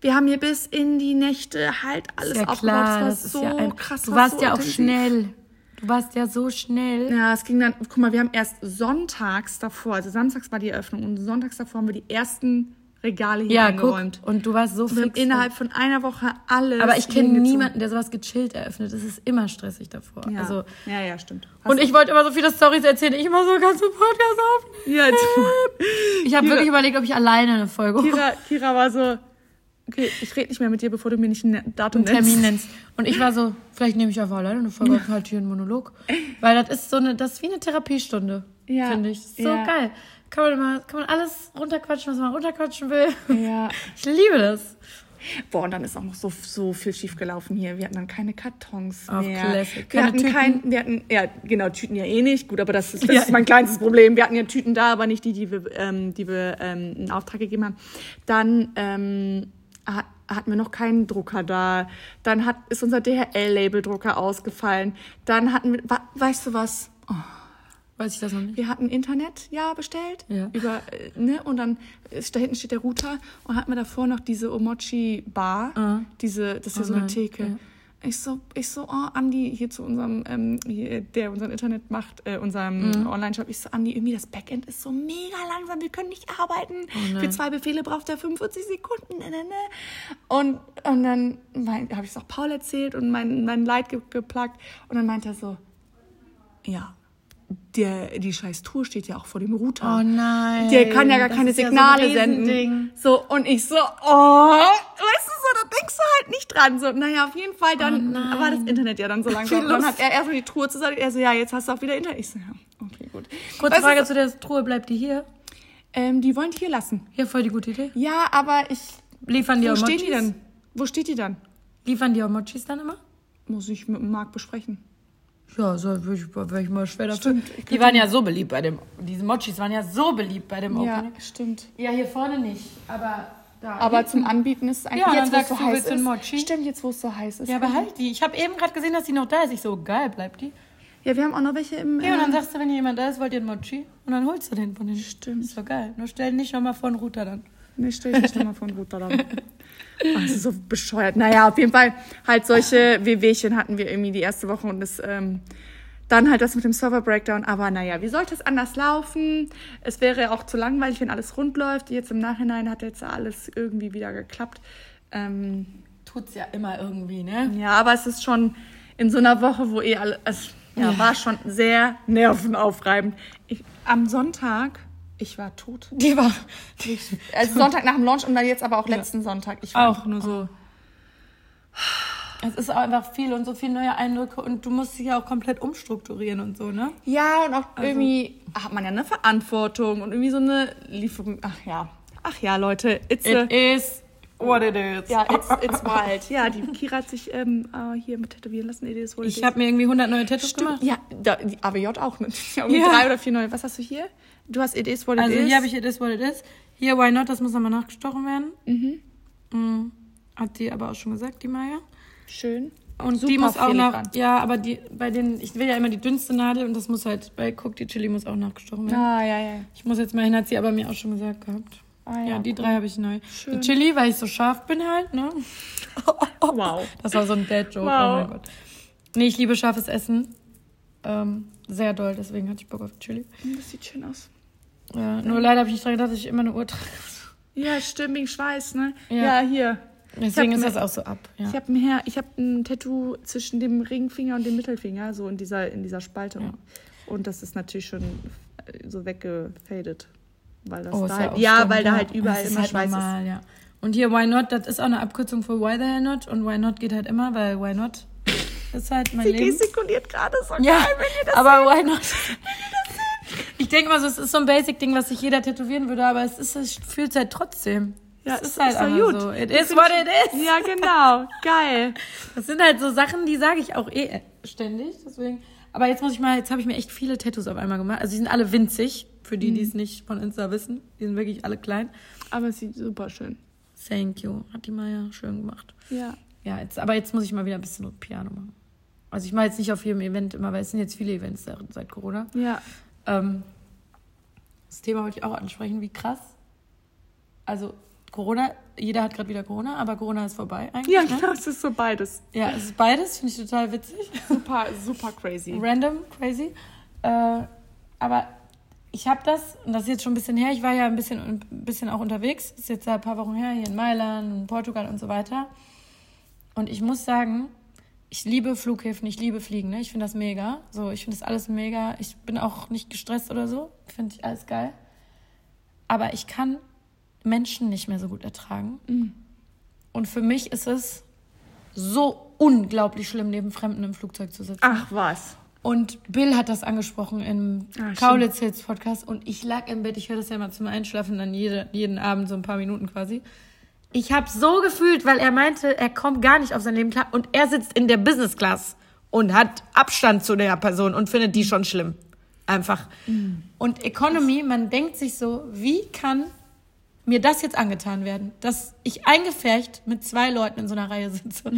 wir haben hier bis in die Nächte halt alles ja aufgebaut. klar, das war das so ja ein, krass. Du war warst so ja auch intensiv. schnell. Du warst ja so schnell. Ja, es ging dann, guck mal, wir haben erst sonntags davor, also samstags war die Eröffnung und sonntags davor haben wir die ersten Regale hier Ja, guck. eingeräumt. Und du warst so Wir haben fix. innerhalb von einer Woche alles. aber ich kenne niemanden, der sowas gechillt eröffnet. Es ist immer stressig davor. Ja. Also, ja, ja, stimmt. und ich wollte immer so viele Stories erzählen. Ich immer so, du einen Podcast aufnehmen? ja, jetzt, Ich habe wirklich überlegt, ob ich alleine eine Folge Kira, Kira war so, okay, ich rede nicht mehr mit dir, bevor du mir nicht ein Datum einen Termin nennst. Und ich war so, vielleicht nehme ich einfach alleine eine Folge auf, halt hier einen Monolog. Weil das ist so eine, das ist wie eine Therapiestunde, Ja, finde ich. So ja. geil. Kann man, immer, kann man alles runterquatschen, was man runterquatschen will. Ja. [LAUGHS] Ich liebe das. Boah, und dann ist auch noch so, so viel schiefgelaufen hier. Wir hatten dann keine Kartons Auf mehr. Classic. Wir Keine hatten Tüten? kein, wir hatten, ja, genau, Tüten ja eh nicht. Gut, aber das ist, das Ja. ist mein kleinstes Problem. Wir hatten ja Tüten da, aber nicht die, die wir, ähm, die wir ähm, in Auftrag gegeben haben. Dann ähm, hatten wir noch keinen Drucker da. Dann hat, ist unser DHL-Label-Drucker ausgefallen. Dann hatten wir, wa, weißt du was? Weiß ich das noch nicht? Wir hatten Internet, ja, bestellt. Ja. Über, äh, ne, und dann ist, da hinten steht der Router und hatten wir davor noch diese Omochi-Bar. Ah. Diese, das ist ja Oh so eine nein, Theke. ja. Ich so, ich so, oh, Andi, hier zu unserem, ähm, hier, der unseren Internet macht, äh, unserem Mhm. Online-Shop. Ich so, Andi, irgendwie das Backend ist so mega langsam, wir können nicht arbeiten. Oh nein. Für zwei Befehle braucht er 45 Sekunden. Ne, ne, ne. Und, und dann habe ich es auch Paul erzählt und mein, mein Leid ge geplagt. Und dann meint er so, ja, der, die scheiß Tour steht ja auch vor dem Router. Oh nein. Der kann ja gar keine ist ja so Signale senden. So, und ich so, oh, weißt du so, da denkst du halt nicht dran. So, naja, auf jeden Fall, dann Oh war das Internet ja dann so langsam. Und dann hat er erst mal die Truhe zusammen, er so, ja, jetzt hast du auch wieder Internet. Ich so, ja, okay, gut. Kurze Weißt du, Frage zu der Truhe, bleibt die hier? Ähm, die wollen die hier lassen. Hier, voll die gute Idee. Ja, aber ich, Liefern die wo auch steht Mochis? die denn? Wo steht die dann? Liefern die auch Mochis dann immer? Muss ich mit dem Marc besprechen. Ja, so würde ich, mal schwer dafür. Stimmt, Die waren ja so beliebt bei dem, diese Mochis waren ja so beliebt bei dem Ja, Opening. stimmt. Ja, hier vorne nicht, aber da. Aber zum Anbieten ist es eigentlich Ja, jetzt, dann wo es so sagst du, heiß ist. einen Mochi? Stimmt, jetzt, wo es so heiß ist. ja, behalt die. Ich habe eben gerade gesehen, dass die noch da ist. Ich so, geil, bleibt die. Ja, wir haben auch noch welche im. Ja, und äh, dann sagst du, wenn hier jemand da ist, wollt ihr einen Mochi? Und dann holst du den von denen. Stimmt. Ist doch geil. Nur stell nicht nochmal vor den Router dann. Ne, stell ich nicht nochmal von Router dann. [LAUGHS] Ist so bescheuert. Naja, auf jeden Fall halt solche WWchen hatten wir irgendwie die erste Woche und das, ähm, dann halt das mit dem Server-Breakdown. Aber naja, wie sollte es anders laufen? Es wäre auch zu langweilig, wenn alles rund läuft. Jetzt im Nachhinein hat jetzt alles irgendwie wieder geklappt. Ähm, Tut's ja immer irgendwie, ne? ja, aber es ist schon in so einer Woche, wo eh alle, es ja, Ja. war schon sehr nervenaufreibend. Ich, am Sonntag, ich war tot. Die war Also Sonntag nach dem Launch und dann jetzt aber auch letzten Sonntag. Ich war auch nur so. Es ist auch einfach viel und so viele neue Eindrücke und du musst dich ja auch komplett umstrukturieren und so, ne? Ja, und auch irgendwie hat man ja eine Verantwortung und irgendwie so eine Lieferung. Ach ja. Ach ja, Leute, it's It is what it is. ja, it's, it's wild. [LAUGHS] Ja, die Kira hat sich ähm, äh, hier mit tätowieren lassen. It is what it Ich habe mir irgendwie 100 neue Tattoos gemacht. Ja, da, die AWJ auch. Ne? [LAUGHS] Ja, irgendwie Ja. Drei oder vier neue. Was hast du hier? Du hast It is what it Also is. hier habe ich It is what it is. Hier Why Not, das muss nochmal nachgestochen werden. Mhm. Hat die aber auch schon gesagt, die Maya. Schön. Und Super die muss auch filigran. nach, ja, aber die, bei den, ich will ja immer die dünnste Nadel und das muss halt, bei Cook die Chili muss auch nachgestochen werden. Ah, ja, ja. Ich muss jetzt mal hin, hat sie aber mir auch schon gesagt gehabt. Ah, ja, ja, die cool. drei habe ich neu. Schön. Die Chili, weil ich so scharf bin halt, ne? [LAUGHS] Wow. Das war so ein Dad-Joke, Wow. oh mein Gott. Nee, ich liebe scharfes Essen. Ähm, sehr doll, deswegen hatte ich Bock auf Chili. Das sieht schön aus. Ja, nur leider habe ich nicht dran gedacht, dass ich immer eine Uhr trage. Ja, stimmt, wegen Schweiß, ne? Ja. Ja, hier. Deswegen ist das auch so ab. Ja. Ich habe ein, Her- ich hab ein Tattoo zwischen dem Ringfinger und dem Mittelfinger, so in dieser, in dieser Spalte. Ja. Und das ist natürlich schon äh, so weggefadet. Weil das Oh, da ist halt, ja, weil da halt überall Das ist immer halt Schweiß normal, Ja. Und hier Why Not, das ist auch eine Abkürzung für Why the Hell Not. Und Why Not geht halt immer, weil Why Not ist halt mein ist. Sie Leben. gestikuliert gerade so Ja, geil, wenn ihr das aber Why Not? Ich denke mal so, es ist so ein Basic-Ding, was sich jeder tätowieren würde, aber es ist, es fühlt halt trotzdem. Ja, es ist halt ist doch einfach gut. so. It is what it is. [LAUGHS] Ja, genau. Geil. Das sind halt so Sachen, die sage ich auch eh ständig. Deswegen. Aber jetzt muss ich mal, jetzt habe ich mir echt viele Tattoos auf einmal gemacht. Also die sind alle winzig, für die, die Mhm. es nicht von Insta wissen. Die sind wirklich alle klein. Aber es sieht super schön. Thank you. Hat die Maya schön gemacht. Ja. Ja, jetzt, aber jetzt muss ich mal wieder ein bisschen Piano machen. Also ich mache jetzt nicht auf jedem Event immer, weil es sind jetzt viele Events seit, seit Corona. Ja. Ähm, das Thema wollte ich auch ansprechen, wie krass. Also Corona, jeder hat gerade wieder Corona, aber Corona ist vorbei eigentlich. Ja, ne? genau, es ist so beides. Ja, es ist beides, finde ich total witzig. Super, super crazy. Random, crazy. Äh, aber ich habe das, und das ist jetzt schon ein bisschen her, ich war ja ein bisschen, ein bisschen auch unterwegs, ist jetzt ja ein paar Wochen her, hier in Mailand, in Portugal und so weiter. Und ich muss sagen, ich liebe Flughäfen, ich liebe Fliegen, ne? ich finde das mega. So, ich finde das alles mega. Ich bin auch nicht gestresst oder so, finde ich alles geil. Aber ich kann Menschen nicht mehr so gut ertragen. Und für mich ist es so unglaublich schlimm, neben Fremden im Flugzeug zu sitzen. Ach was. Und Bill hat das angesprochen im Ah, Kaulitz Hits Podcast und ich lag im Bett, ich höre das ja mal zum Einschlafen, dann jede, jeden Abend so ein paar Minuten quasi. Ich habe so gefühlt, weil er meinte, er kommt gar nicht auf sein Leben klar und er sitzt in der Business Class und hat Abstand zu der Person und findet die schon schlimm. Einfach. Und Economy, man denkt sich so, wie kann mir das jetzt angetan werden, dass ich eingefärcht mit zwei Leuten in so einer Reihe sitze.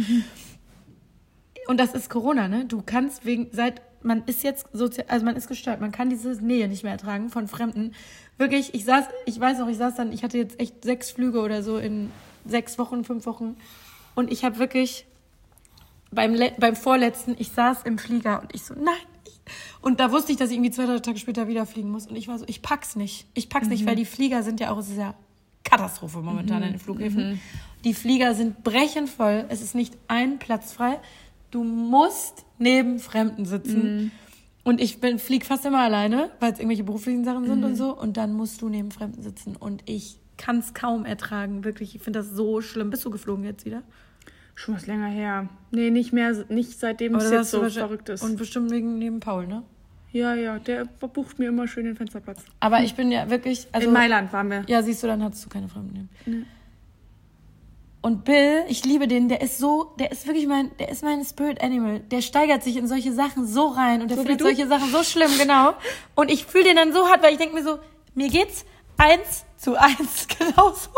Und das ist Corona, ne? Du kannst wegen, seit, man ist jetzt sozial, also man ist gestört, man kann diese Nähe nicht mehr ertragen von Fremden. Wirklich, ich saß, ich weiß noch, ich saß dann, ich hatte jetzt echt sechs Flüge oder so in sechs Wochen, fünf Wochen. Und ich habe wirklich beim, le- beim vorletzten, ich saß im Flieger und ich so, nein. Und da wusste ich, dass ich irgendwie zwei, drei Tage später wieder fliegen muss. Und ich war so, ich pack's nicht. Ich pack's nicht, weil die Flieger sind ja auch, es ist ja Katastrophe momentan an den Flughäfen. Die Flieger sind brechend voll. Es ist nicht ein Platz frei. Du musst neben Fremden sitzen. Und ich bin, flieg fast immer alleine, weil es irgendwelche beruflichen Sachen sind und so. Und dann musst du neben Fremden sitzen. Und ich kann es kaum ertragen, wirklich. Ich finde das so schlimm. Bist du geflogen jetzt wieder? Schon was länger her. Nee, nicht mehr, nicht seitdem es jetzt so verrückt ist. Und bestimmt wegen neben Paul, ne? ja, ja, der bucht mir immer schön den Fensterplatz. Aber ich bin ja wirklich. Also, In Mailand waren wir. Ja, siehst du, dann hattest du keine Fremden. Und Bill, ich liebe den, der ist so, der ist wirklich mein, der ist mein Spirit Animal. Der steigert sich in solche Sachen so rein und der So findet solche Sachen so schlimm, genau. Und ich fühle den dann so hart, weil ich denke mir so, mir geht's eins zu eins [LAUGHS] genauso.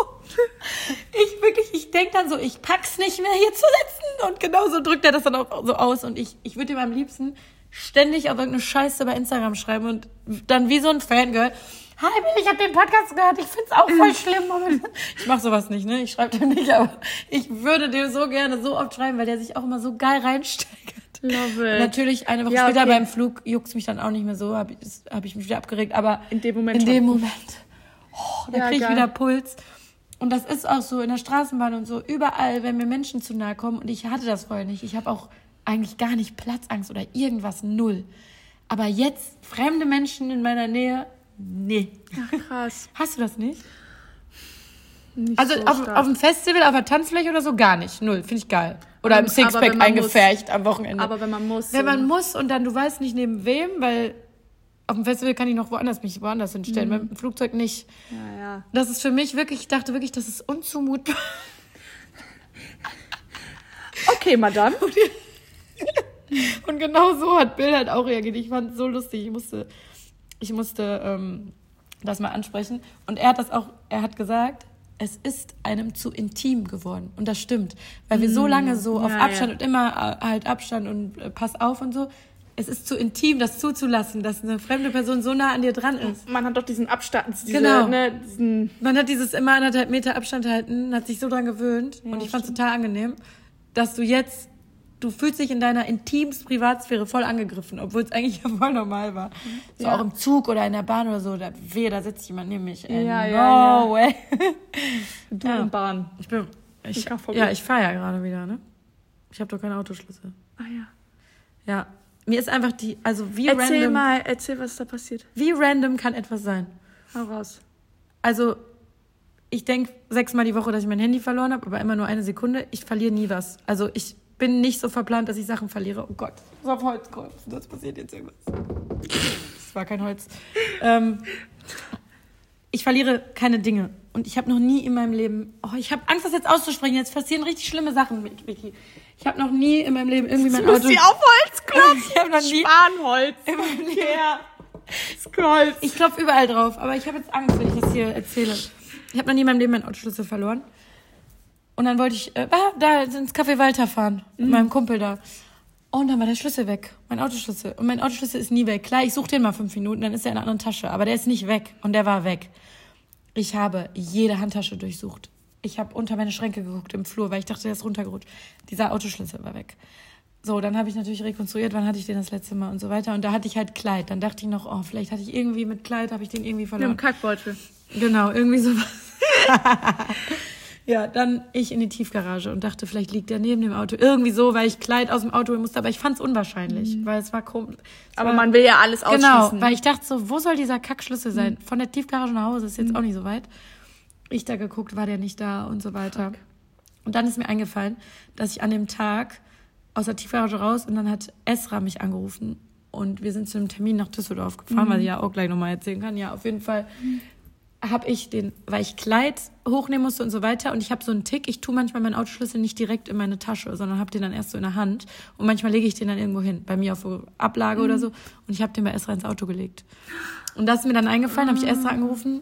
Ich wirklich, ich denke dann so, ich pack's nicht mehr hier zu sitzen. Und genauso drückt er das dann auch so aus. Und ich, ich würde ihm am liebsten ständig auf irgendeine Scheiße bei Instagram schreiben und dann wie so ein Fangirl. Hi Bill, ich habe den Podcast gehört, ich find's auch voll schlimm. momentan." [LAUGHS] Ich mache sowas nicht, ne? Ich schreibe dem nicht, aber ich würde dem so gerne so oft schreiben, weil der sich auch immer so geil reinsteigert. Love it. Natürlich, eine Woche Ja, später okay. beim Flug juckt's mich dann auch nicht mehr so, habe ich, hab ich mich wieder abgeregt, aber In dem Moment in dem Moment, oh, da Ja, krieg ich wieder Puls. Und das ist auch so in der Straßenbahn und so, überall, wenn mir Menschen zu nahe kommen, und ich hatte das vorher nicht, ich habe auch eigentlich gar nicht Platzangst oder irgendwas, null. Aber jetzt, fremde Menschen in meiner Nähe, nee. Ach, krass. [LAUGHS] Hast du das nicht? Nicht Also so auf, auf dem Festival, auf der Tanzfläche oder so gar nicht, null, finde ich geil. Oder im Aber wenn Sixpack man eingefärcht am Wochenende. Aber wenn man muss. Wenn man muss und dann du weißt nicht neben wem, weil auf dem Festival kann ich noch woanders mich woanders hinstellen, Mhm. beim Flugzeug nicht. Ja, ja. Das ist für mich wirklich, ich dachte wirklich, das ist unzumutbar. [LAUGHS] Okay, Madame. [LAUGHS] Und genau so hat Bill halt auch reagiert. Ich fand es so lustig. Ich musste, ich musste ähm, das mal ansprechen. Und er hat das auch, er hat gesagt, es ist einem zu intim geworden. Und das stimmt. Weil wir so lange so auf Ja, Abstand ja. und immer äh, halt Abstand und äh, pass auf und so. Es ist zu intim, das zuzulassen, dass eine fremde Person so nah an dir dran ist. Man hat doch diesen Abstand, diese, Genau. ne, diesen, Man hat dieses immer anderthalb Meter Abstand halten, hat sich so dran gewöhnt und ich fand es total angenehm, dass du jetzt, du fühlst dich in deiner intimsten Privatsphäre voll angegriffen, obwohl es eigentlich [LAUGHS] ja voll normal war. So Ja. auch im Zug oder in der Bahn oder so, da wehe, da sitzt jemand neben mich. Äh, Ja, no ja, ja. way. [LAUGHS] du Ja. und Bahn. Ich bin, ich, Ich ja, ich fahre ja gerade wieder, ne? Ich habe doch keinen Autoschlüssel. Ah ja. Ja, mir ist einfach die, also wie Erzähl random, mal, erzähl, was da passiert. wie random kann etwas sein? Hau raus. Also, ich denke sechsmal die Woche, dass ich mein Handy verloren habe, aber immer nur eine Sekunde. Ich verliere nie was. Also, ich bin nicht so verplant, dass ich Sachen verliere. Oh Gott, ich muss auf Holz klopfen, das passiert jetzt irgendwas. Das war kein Holz. Ähm, ich verliere keine Dinge. Und ich habe noch nie in meinem Leben, oh, ich habe Angst, das jetzt auszusprechen. Jetzt passieren richtig schlimme Sachen mit Vicky. Ich habe noch nie in meinem Leben irgendwie mein Auto. auf Holz klopfen. [LAUGHS] Ich habe noch nie. Spanholz. Ja. Scrolls. Ich klopfe überall drauf, aber ich habe jetzt Angst, wenn ich das hier erzähle. Ich habe noch nie in meinem Leben meinen Autoschlüssel verloren. Und dann wollte ich äh, ah, da ins Café Walter fahren, mit meinem Kumpel da. Und dann war der Schlüssel weg, mein Autoschlüssel. Und mein Autoschlüssel ist nie weg. Klar, ich suche den mal fünf Minuten, dann ist er in einer anderen Tasche. Aber der ist nicht weg. Und der war weg. Ich habe jede Handtasche durchsucht. Ich habe unter meine Schränke geguckt im Flur, weil ich dachte, der ist runtergerutscht. Dieser Autoschlüssel war weg. So, dann habe ich natürlich rekonstruiert, wann hatte ich den das letzte Mal und so weiter. Und da hatte ich halt Kleid. Dann dachte ich noch, oh, vielleicht hatte ich irgendwie mit Kleid, habe ich den irgendwie Mit verloren. dem Kackbeutel. Genau, irgendwie sowas. [LAUGHS] ja, dann ich in die Tiefgarage und dachte, vielleicht liegt der neben dem Auto. Irgendwie so, weil ich Kleid aus dem Auto holen musste. Aber ich fand es unwahrscheinlich, weil es war komisch. Aber war- man will ja alles Genau, ausschließen. weil ich dachte so, wo soll dieser Kackschlüssel sein? Von der Tiefgarage nach Hause ist jetzt auch nicht so weit. Ich da geguckt, war der nicht da und so weiter. Und dann ist mir eingefallen, dass ich an dem Tag aus der Tiefgarage raus und dann hat Esra mich angerufen und wir sind zu einem Termin nach Düsseldorf gefahren, was ich ja auch gleich nochmal erzählen kann. Ja, auf jeden Fall habe ich den, weil ich Kleid hochnehmen musste und so weiter. Und ich habe so einen Tick, ich tue manchmal meinen Autoschlüssel nicht direkt in meine Tasche, sondern habe den dann erst so in der Hand. Und manchmal lege ich den dann irgendwo hin, bei mir auf Ablage oder so. Und ich habe den bei Esra ins Auto gelegt. Und das ist mir dann eingefallen, habe ich Esra angerufen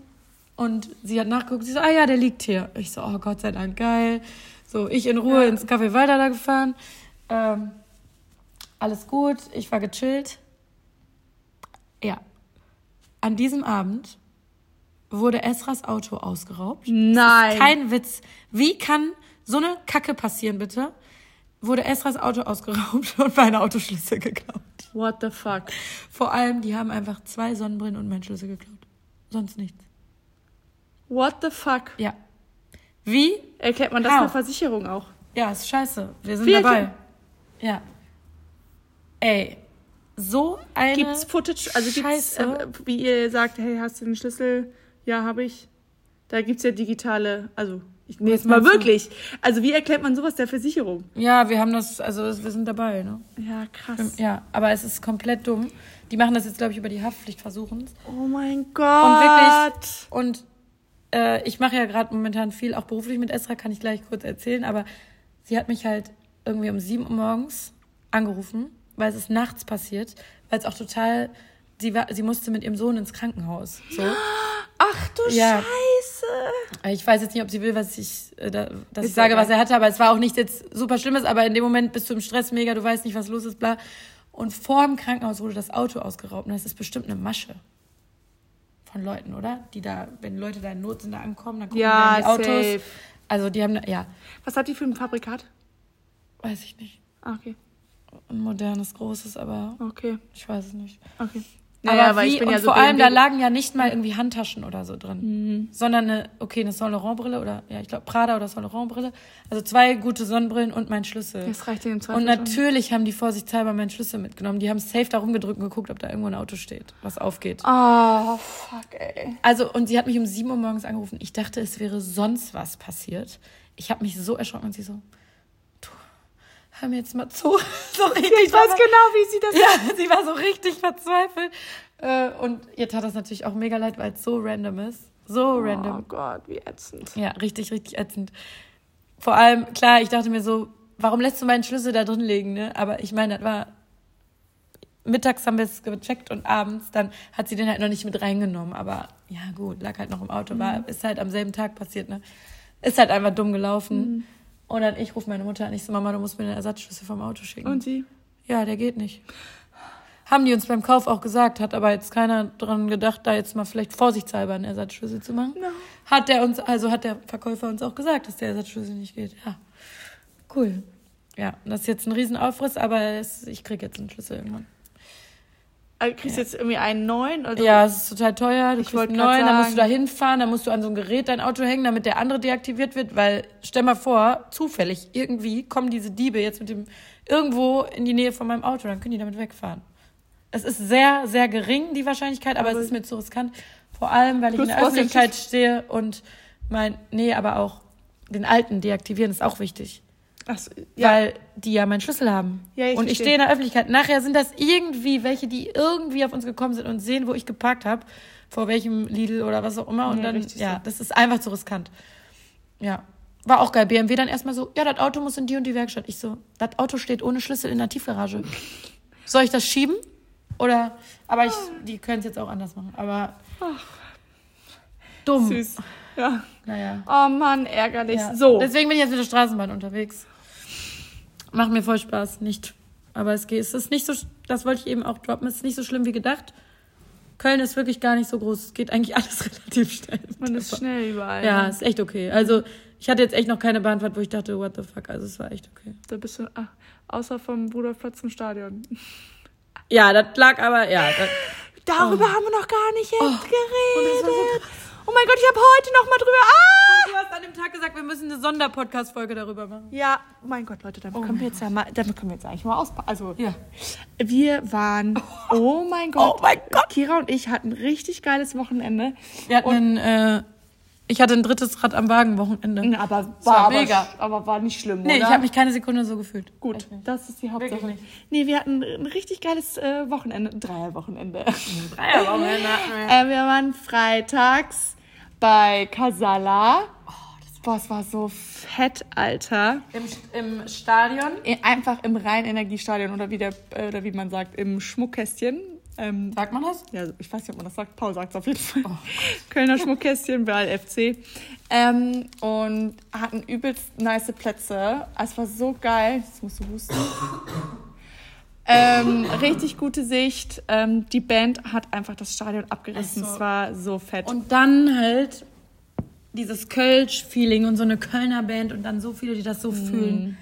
und sie hat nachgeguckt. Sie so, ah ja, der liegt hier. Ich so, oh Gott sei Dank, geil. So, ich in Ruhe ins Café Walder da gefahren. Ähm, alles gut, ich war gechillt. Ja. An diesem Abend wurde Esras Auto ausgeraubt. Nein. Kein Witz. Wie kann so eine Kacke passieren, bitte? Wurde Esras Auto ausgeraubt [LAUGHS] und meine Autoschlüssel geklaut. What the fuck? Vor allem, die haben einfach zwei Sonnenbrillen und meinen Schlüssel geklaut. Sonst nichts. What the fuck? Ja. Wie? Erklärt man das How? einer Versicherung auch? Ja, ist scheiße. Wir sind Wie dabei. Ja. Ey, so eine Gibt's Footage? Also gibt's, äh, wie ihr sagt, hey, hast du den Schlüssel? Ja, habe ich. Da gibt's ja digitale, also ich nee, Was jetzt mal wirklich. Also wie erklärt man sowas der Versicherung? Ja, wir haben das, also wir sind dabei, ne? Ja, krass. Ja, aber es ist komplett dumm. Die machen das jetzt, glaube ich, über die Haftpflicht, versuchen es. Oh mein Und Gott. wirklich, und äh, ich mache ja gerade momentan viel, auch beruflich mit Esra, kann ich gleich kurz erzählen, aber sie hat mich halt irgendwie um 7 Uhr morgens angerufen, weil es ist nachts passiert, weil es auch total, sie, war, sie musste mit ihrem Sohn ins Krankenhaus. So. [GASPS] Ach du Ja. Scheiße. Ich weiß jetzt nicht, ob sie will, was ich, äh, da, dass Ist ich sage, egal. was er hatte, aber es war auch nichts jetzt super Schlimmes, aber in dem Moment bist du im Stress mega, du weißt nicht, was los ist, bla. Und vor dem Krankenhaus wurde das Auto ausgeraubt und das ist bestimmt eine Masche von Leuten, oder? Die da, wenn Leute da in Not sind, da ankommen, dann gucken Ja, die Autos. safe. Also die haben, ja, Was hat die für ein Fabrikat? weiß ich nicht. Ah, okay. Ein modernes, großes, aber Okay. ich weiß es nicht. Okay. Aber Naja, weil wie, ich bin und ja so vor allem, da lagen ja nicht mal irgendwie Handtaschen oder so drin. Mhm. Sondern eine, okay, eine Saint Laurent Brille oder, ja, ich glaube Prada oder Saint Laurent Brille. Also zwei gute Sonnenbrillen und mein Schlüssel. Das reicht dir im Zweifel Und schon. natürlich haben die vorsichtshalber meinen Schlüssel mitgenommen. Die haben safe da rumgedrückt und geguckt, ob da irgendwo ein Auto steht, was aufgeht. Oh, fuck, ey. Also, und sie hat mich um 7 Uhr morgens angerufen. Ich dachte, es wäre sonst was passiert. Ich habe mich so erschrocken und sie so, hör mir jetzt mal zu. [LAUGHS] So richtig. Ich weiß genau, wie sie das Ja, sie war so richtig verzweifelt. Äh, Und ihr tat das natürlich auch mega leid, weil es so random ist. So Oh random. Gott, wie ätzend. Ja, richtig, richtig ätzend. Vor allem, klar, ich dachte mir so, warum lässt du meinen Schlüssel da drin liegen, ne? Aber ich meine, das war. Mittags haben wir es gecheckt und abends, dann hat sie den halt noch nicht mit reingenommen. Aber ja, gut, lag halt noch im Auto, war, ist halt am selben Tag passiert, ne? Ist halt einfach dumm gelaufen. Und dann ich rufe meine Mutter an, ich so, Mama, du musst mir den Ersatzschlüssel vom Auto schicken. Und sie? Ja, der geht nicht. Haben die uns beim Kauf auch gesagt, hat aber jetzt keiner dran gedacht, da jetzt mal vielleicht vorsichtshalber einen Ersatzschlüssel zu machen. No. Hat der uns, also hat der Verkäufer uns auch gesagt, dass der Ersatzschlüssel nicht geht. Ja. Cool. Ja, das ist jetzt ein Riesenaufriss, aber es, ich krieg jetzt einen Schlüssel irgendwann. Also, kriegst du jetzt irgendwie einen neuen? Also, Ja, es ist total teuer. Du Ich kriegst einen neuen, dann musst du da hinfahren, dann musst du an so ein Gerät dein Auto hängen, damit der andere deaktiviert wird, weil stell mal vor, zufällig irgendwie kommen diese Diebe jetzt mit dem irgendwo in die Nähe von meinem Auto, dann können die damit wegfahren. Es ist sehr, sehr gering, die Wahrscheinlichkeit, aber, Aber- es ist mir zu riskant. Vor allem, weil ich in der. Öffentlichkeit stehe und mein, nee, aber auch den alten deaktivieren ist auch wichtig. Ach so, ja. Weil die ja meinen Schlüssel haben. Ja, ich und ich verstehe. stehe in der Öffentlichkeit. Nachher sind das irgendwie welche, die irgendwie auf uns gekommen sind und sehen, wo ich geparkt habe, vor welchem Lidl oder was auch immer. Und Ja, dann, ja, so. das ist einfach zu riskant. Ja. War auch geil. BMW dann erstmal so, ja, das Auto muss in die und die Werkstatt. Ich so, das Auto steht ohne Schlüssel in der Tiefgarage. Soll ich das schieben? Oder, aber ich, die können es jetzt auch anders machen. Aber, dumm. Süß. Ja. Naja. Oh Mann, ärgerlich. Ja. So. Deswegen bin ich jetzt mit der Straßenbahn unterwegs. Macht mir voll Spaß, nicht. Aber es geht. Es ist nicht so, das wollte ich eben auch droppen, es ist nicht so schlimm wie gedacht. Köln ist wirklich gar nicht so groß. Es geht eigentlich [LAUGHS] alles relativ schnell. Man ist schnell überall. Ja, ne? ist echt okay. Also, ich hatte jetzt echt noch keine Bahnfahrt, wo ich dachte, what the fuck. Also, es war echt okay. Da bist du, ah, außer vom Rudolfplatz zum Stadion. [LAUGHS] Ja, das lag aber, ja. Das, Darüber haben wir noch gar nicht jetzt Oh. das geredet. so oh mein Gott, ich habe heute noch mal drüber. Ah! Du hast an dem Tag gesagt, wir müssen eine Sonderpodcast-Folge darüber machen. Ja, mein Gott, Leute, damit können wir jetzt ja mal, damit können wir jetzt eigentlich mal auspacken. Also, Ja. wir waren, [LAUGHS] oh mein Gott. Oh mein Gott. Kira und ich hatten ein richtig geiles Wochenende. Wir hatten ein, äh, ich hatte ein drittes Rad am Wagen-Wochenende. Ja, aber war war, mega. Aber, aber war nicht schlimm, Nee, ich oder? habe mich keine Sekunde so gefühlt. Gut, das ist die Hauptsache. Wirklich Nee, wir hatten ein richtig geiles äh, Wochenende. Dreierwochenende. Dreierwochenende [LAUGHS] äh, wir waren freitags bei Casala. Boah, es war so fett, Alter. Im, Im Stadion. Einfach im Rhein-Energiestadion oder wie, der, äh, oder wie man sagt, im Schmuckkästchen. Ähm, Sagt man das? ja, ich weiß nicht, ob man das sagt. Paul sagt es auf jeden Fall. [LAUGHS] Kölner Schmuckkästchen bei FC. Ähm, und hatten übelst nice Plätze. Es war so geil. Jetzt musst du husten. Ähm, richtig gute Sicht. Ähm, die Band hat einfach das Stadion abgerissen. Ach so. Es war so fett. Und dann halt dieses Kölsch-Feeling und so eine Kölner Band und dann so viele, die das so fühlen.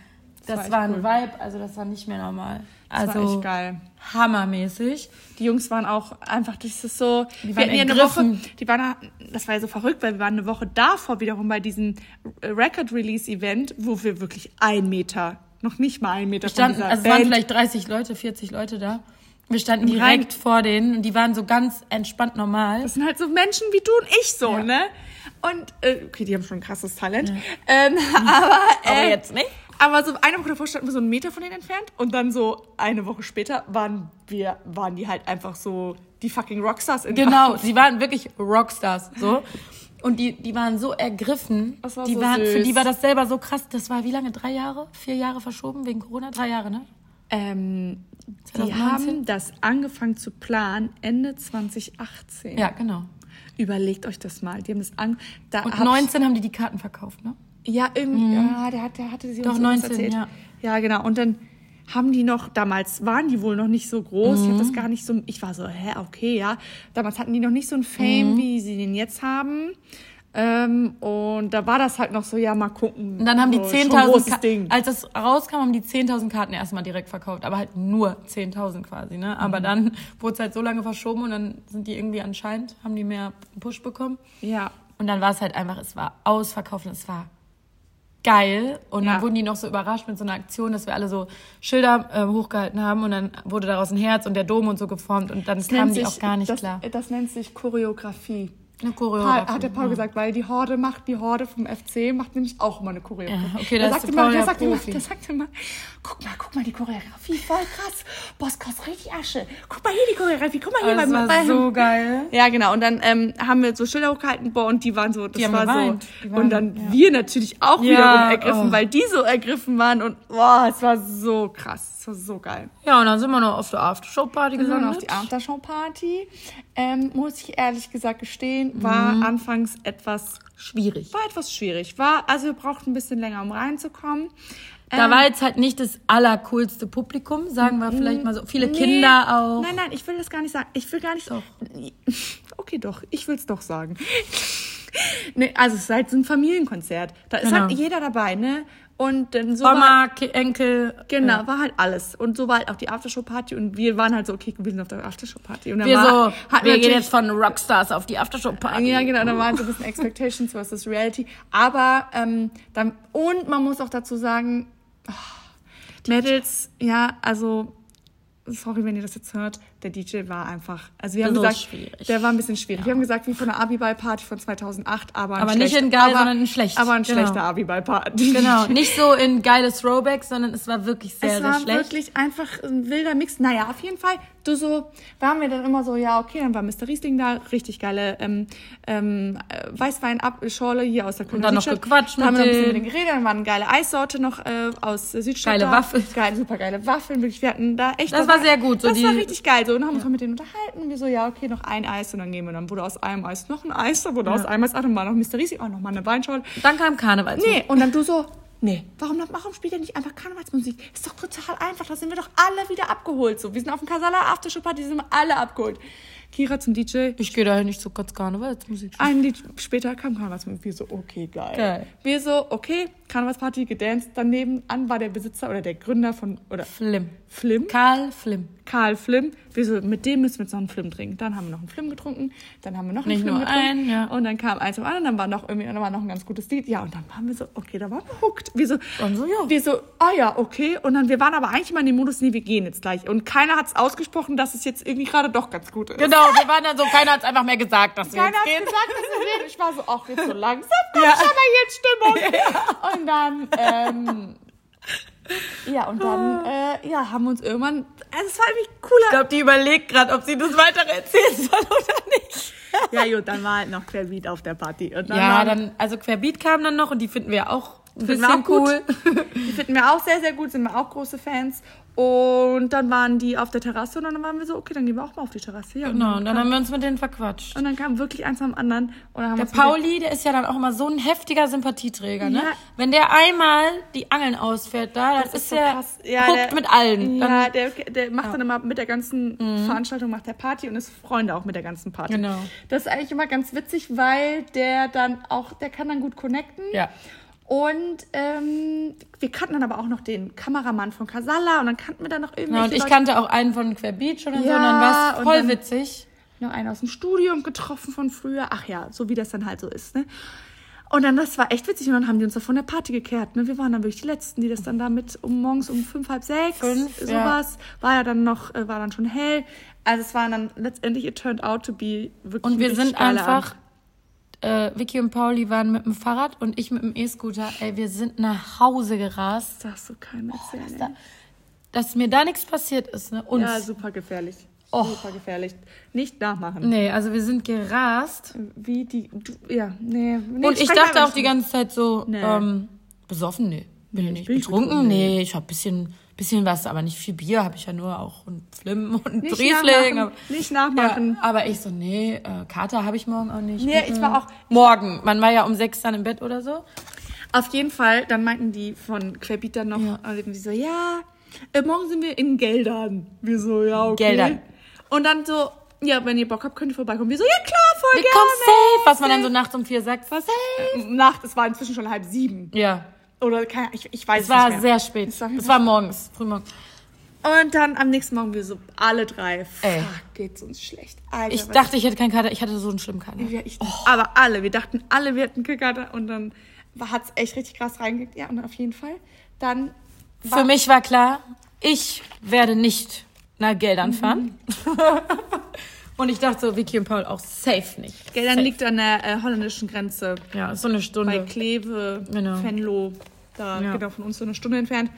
Das, war echt war ein cool. Vibe, also das war nicht mehr normal. das war Also echt geil. hammermäßig. Die Jungs waren auch einfach, das ist so, Die wir waren hatten ja eine Woche, die waren, das war ja so verrückt, weil wir waren eine Woche davor wiederum bei diesem Record-Release-Event, wo wir wirklich ein Meter, noch nicht mal ein Meter standen, von dieser also es waren Band vielleicht 30 Leute, 40 Leute da. Wir standen Im direkt Rhein- vor denen und die waren so ganz entspannt normal. Das sind halt so Menschen wie du und ich so, Ja. ne? Und, äh, okay, die haben schon ein krasses Talent. Ähm, [LAUGHS] aber, äh, Aber jetzt nicht. Aber so eine Woche davor standen wir so einen Meter von denen entfernt und dann so eine Woche später waren wir, waren die halt einfach so die fucking Rockstars in Genau, sie waren wirklich Rockstars, so. [LAUGHS] Und die, die waren so ergriffen. Das war die so waren, Für süß. die war das selber so krass. Das war wie lange? Drei Jahre? Vier Jahre verschoben wegen Corona? Drei Jahre, ne? Ähm, die 2019? haben das angefangen zu planen Ende 2018. Ja, genau. Überlegt euch das mal. Die haben das an. Da Und hab 19 haben die die Karten verkauft, ne? Ja, irgendwie. Ja, der, hat, der hatte sie Doch, uns irgendwas 19, erzählt. ja. Ja, genau. Und dann haben die noch, damals waren die wohl noch nicht so groß. Ich habe Mhm. das gar nicht so, ich war so, hä, okay, ja. Damals hatten die noch nicht so ein Fame, Mhm. wie sie den jetzt haben. Ähm, und da war das halt noch so, ja, mal gucken. Und dann haben die so, schon ein 10.000 großes Ka- Ding. Als das rauskam, haben die 10.000 Karten erstmal direkt verkauft, aber halt nur 10.000 quasi, ne? Mhm. Aber dann wurde es halt so lange verschoben und dann sind die irgendwie anscheinend, haben die mehr Push bekommen. Ja. Und dann war es halt einfach, es war ausverkauft und es war geil. Und Ja. dann wurden die noch so überrascht mit so einer Aktion, dass wir alle so Schilder äh, hochgehalten haben und dann wurde daraus ein Herz und der Dom und so geformt und dann Das kamen die sich- auch gar nicht das, klar. Das nennt sich Choreografie. Eine Paul, Choreografie. hat der Paul ja. gesagt, weil die Horde macht, die Horde vom FC macht nämlich auch immer eine Choreografie. Ja, okay, da sagte der mal, Paul der ja sagte immer, Profi. der sagte immer, guck mal, guck mal, die Choreografie, voll krass. Boss kostet richtig Asche. Guck mal hier die Choreografie, guck mal hier Das beim, war beim so geil. ja, genau. Und dann ähm, haben wir so Schilder hochgehalten, boah, und die waren so, das Die war so. Und dann ja. wir natürlich auch wiederum ergriffen, oh. weil die so ergriffen waren und boah, es war so krass, es war so geil. Ja, und dann sind wir noch auf der Aftershow-Party Wir waren gegangen. auf die Aftershow-Party. Ähm, muss ich ehrlich gesagt gestehen, war Mhm. anfangs etwas Schwierig. war etwas schwierig. War, also wir brauchten ein bisschen länger, um reinzukommen. Da Ähm, war jetzt halt nicht das allercoolste Publikum, sagen wir vielleicht mal so. Viele nee, Kinder auch. Nein, nein, ich will das gar nicht sagen. Ich will gar nicht. Doch. [LAUGHS] Okay, doch. Ich will es doch sagen. [LAUGHS] nee, also es ist halt so ein Familienkonzert. Da ist Genau. halt jeder dabei, ne? Und dann so Oma, Ki- Enkel. Genau, äh, war halt alles. Und so war halt auch die Aftershow-Party und wir waren halt so, okay, wir sind auf der Aftershow-Party. Und dann Wir war, so, hatten wir gehen jetzt von Rockstars auf die Aftershow-Party. Ja, genau, da waren so ein bisschen Expectations versus Reality. Aber, ähm, dann, und man muss auch dazu sagen, oh, Mädels, ja, also, sorry, wenn ihr das jetzt hört, der DJ war einfach, also wir haben gesagt, schwierig. der war ein bisschen schwierig. Wir haben gesagt, wie von der Abiball-Party von 2008, aber, ein Aber nicht in geil, aber, sondern in schlecht. Aber ein Genau. schlechter Abiball-Party. Genau, [LAUGHS] nicht so in geile Throwbacks, sondern es war wirklich sehr, es sehr war schlecht. wirklich einfach ein wilder Mix. Naja, auf jeden Fall, du so, waren wir dann immer so, ja, okay, dann war Mr. Riesling da, richtig geile ähm, ähm, äh, Weißwein-Schorle hier aus der Kölner dann noch gequatscht Da haben wir ein bisschen mit denen. geredet, dann war eine geile Eissorte noch äh, aus äh, Südstadt. Geile. Waffeln. Geile, super geile Waffeln, wirklich, wir hatten da echt... Das war sehr gut, so das war richtig geil, so, und haben uns mit denen unterhalten und wir so, ja, okay, noch ein Eis und dann gehen wir. Dann wurde aus einem Eis noch ein Eis, dann wurde aus einem Eis, ach, dann war noch Mr. Riesling, auch noch mal eine Weinschorle. Dann kam Karneval. Nee, und dann du so, nee, warum, warum spielt er nicht einfach Karnevalsmusik? Ist doch total einfach, da sind wir doch alle wieder abgeholt. So, wir sind auf dem Kasala Aftershow Party, sind wir alle abgeholt. Kira zum DJ. Ich gehe da nicht so ganz Karnevalsmusik. Ein Lied später kam Karnevalsmusik. Wir so, okay, geil. Geil. Wir so, okay, Karnevalsparty, gedanced. Daneben an war der Besitzer oder der Gründer von, oder Flim. Flim. Karl Flim. Karl Flim. Wir so, mit dem müssen wir jetzt noch einen Flim trinken. Dann haben wir noch einen Flim getrunken. Dann haben wir noch einen Nicht Flim nur getrunken. einen, ja. Und dann kam eins zum anderen. Dann war noch irgendwie, dann war noch ein ganz gutes Lied. Ja, und dann waren wir so, okay, da waren wir hooked. Wir so, Dann so, ja. wir so, ah ja, okay. Und dann, wir waren aber eigentlich immer in dem Modus, nee, wir gehen jetzt gleich. Und keiner hat es ausgesprochen, dass es jetzt irgendwie gerade doch ganz gut ist. Genau, wir waren dann so, keiner hat es einfach mehr gesagt, dass wir Keiner jetzt hat gehen. gesagt, dass wir gehen. Ich war so, ach, jetzt so langsam, komm Ja. schon mal hier in Stimmung. [LAUGHS] Und dann, ähm, ja, und dann, äh, ja, haben wir uns irgendwann, also es war irgendwie cooler. Ich glaube, die überlegt gerade, ob sie das weiter erzählen [LAUGHS] soll oder nicht. ja, gut, dann war halt noch Querbeat auf der Party. Und dann Ja, waren- dann, also Querbeat kam dann noch und die finden wir auch Finden wir auch gut. cool. [LAUGHS] Die finden wir auch sehr, sehr gut, sind wir auch große Fans. Und dann waren die auf der Terrasse und dann waren wir so, okay, dann gehen wir auch mal auf die Terrasse. Ja, Genau, und dann kam, haben wir uns mit denen verquatscht. und dann kam wirklich eins am anderen. Und dann haben Der Pauli, der ist ja dann auch immer so ein heftiger Sympathieträger, ne? Ja. Wenn der einmal die Angeln ausfährt da, dann ist, so der krass. Ja, guckt der- mit allen. Dann, Ja, der, der macht dann immer mit der ganzen Veranstaltung, macht der Party und ist Freunde auch mit der ganzen Party. Genau. Das ist eigentlich immer ganz witzig, weil der dann auch, der kann dann gut connecten. ja. Und ähm, wir kannten dann aber auch noch den Kameramann von Casalla und dann kannten wir dann noch irgendwelche Genau, und ich Leute. kannte auch einen von Querbeat schon und so, Ja, und dann war es voll dann- witzig. noch einen aus dem Studium getroffen von früher. Ach ja, so wie das dann halt so ist, ne? Und dann, das war echt witzig. Und dann haben die uns da von der Party gekehrt. Ne? Wir waren dann wirklich die Letzten, die das dann damit um morgens um fünf, halb sechs, Fünf, sowas. War ja dann noch, äh, war dann schon hell. Also es war dann letztendlich, it turned out to be wirklich Und wir sind einfach, Abend. Äh, Vicky und Pauli waren mit dem Fahrrad und ich mit dem E-Scooter. Ey, wir sind nach Hause gerast. Das darfst du keinem erzählen. Da, dass mir da nichts passiert ist, ne? Uns. ja, super gefährlich. Oh. Super gefährlich. Nicht nachmachen. nee, also wir sind gerast. Wie die, du, ja, nee. nee und ich dachte auch die ganze Zeit so, Nee. ähm, besoffen? Nee, bin ich nicht. bin betrunken? betrunken, Nee, ich hab bisschen, bisschen was, aber nicht viel Bier habe ich ja nur auch und Flimmen und Nicht Riesling. nachmachen. Aber, Nicht ja, nachmachen. aber ich so, nee, äh, Kater habe ich morgen auch nicht. Nee, ich war auch- Morgen. Man war ja um sechs dann im Bett oder so. Auf jeden Fall, dann meinten die von Querbeat dann noch, Ja. irgendwie so, ja, äh, morgen sind wir in Geldern. Wir so, ja, okay. Geldern. Und dann so, ja, wenn ihr Bock habt, könnt ihr vorbeikommen. Wir so, ja klar, voll Wir gerne. kommen safe, was man dann so nachts um vier sagt. Was? Äh, Nacht, es war inzwischen schon halb sieben. Ja. Oder keine, ich, ich weiß Es war nicht mehr. sehr spät. Es war- Es war morgens, frühmorgens. Und dann am nächsten Morgen wir so, alle drei, fuck, Ey. geht's uns schlecht. Alter, Ich dachte, ich hätte keinen Kater. Ich hatte so einen schlimmen Kater. Ja, ich, Aber alle, wir dachten alle, wir hätten Kicker und dann hat es echt richtig krass reingekriegt. Ja, und auf jeden Fall. Dann Für mich war klar, ich werde nicht nach Geldern fahren. [LAUGHS] und ich dachte so, Vicky und Paul auch safe nicht. Geldern safe. liegt an der äh, holländischen Grenze Ja, so eine bei Stunde. Kleve, Genau. Venlo, da Ja. genau von uns so eine Stunde entfernt.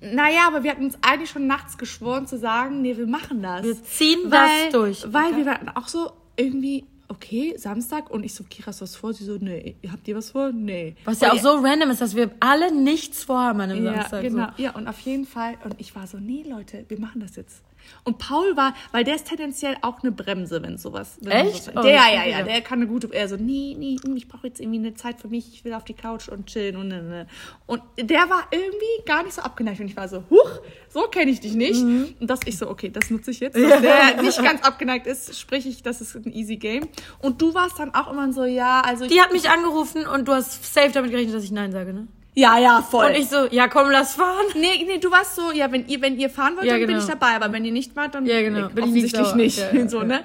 Naja, aber wir hatten uns eigentlich schon nachts geschworen zu sagen, nee, wir machen das. Wir ziehen weil, das durch. Weil wir waren auch so irgendwie, okay, Samstag und ich so, Kira, hast du was vor? Sie so, nee, habt ihr was vor? Nee. Was ja Und auch so random ist, dass wir alle nichts vorhaben an einem Ja, Samstag. genau. So. Ja, und auf jeden Fall. Und ich war so, nee, Leute, wir machen das jetzt. Und Paul war, weil der ist tendenziell auch eine Bremse, wenn sowas. Wenn Echt? So, Oh, der, ja, ja, wieder- der kann eine gute, er so, nee, nee, ich brauche jetzt irgendwie eine Zeit für mich, ich will auf die Couch und chillen und ne, ne. Und der war irgendwie gar nicht so abgeneigt. Und ich war so, huch, so kenne ich dich nicht. Mhm. Und das ich so, okay, das nutze ich jetzt. Dass der nicht ganz abgeneigt ist, sprich ich, das ist ein easy game. Und du warst dann auch immer so, ja, also Die hat mich angerufen und du hast safe damit gerechnet, dass ich Nein sage, ne? Ja, ja, voll. Und ich so, ja komm, lass fahren. Nee, nee, du warst so, ja, wenn ihr, wenn ihr fahren wollt, Ja, dann bin genau. ich dabei, aber wenn ihr nicht wart, dann Ja, genau. Bin ich nicht offensichtlich nicht. [LAUGHS] So, ne?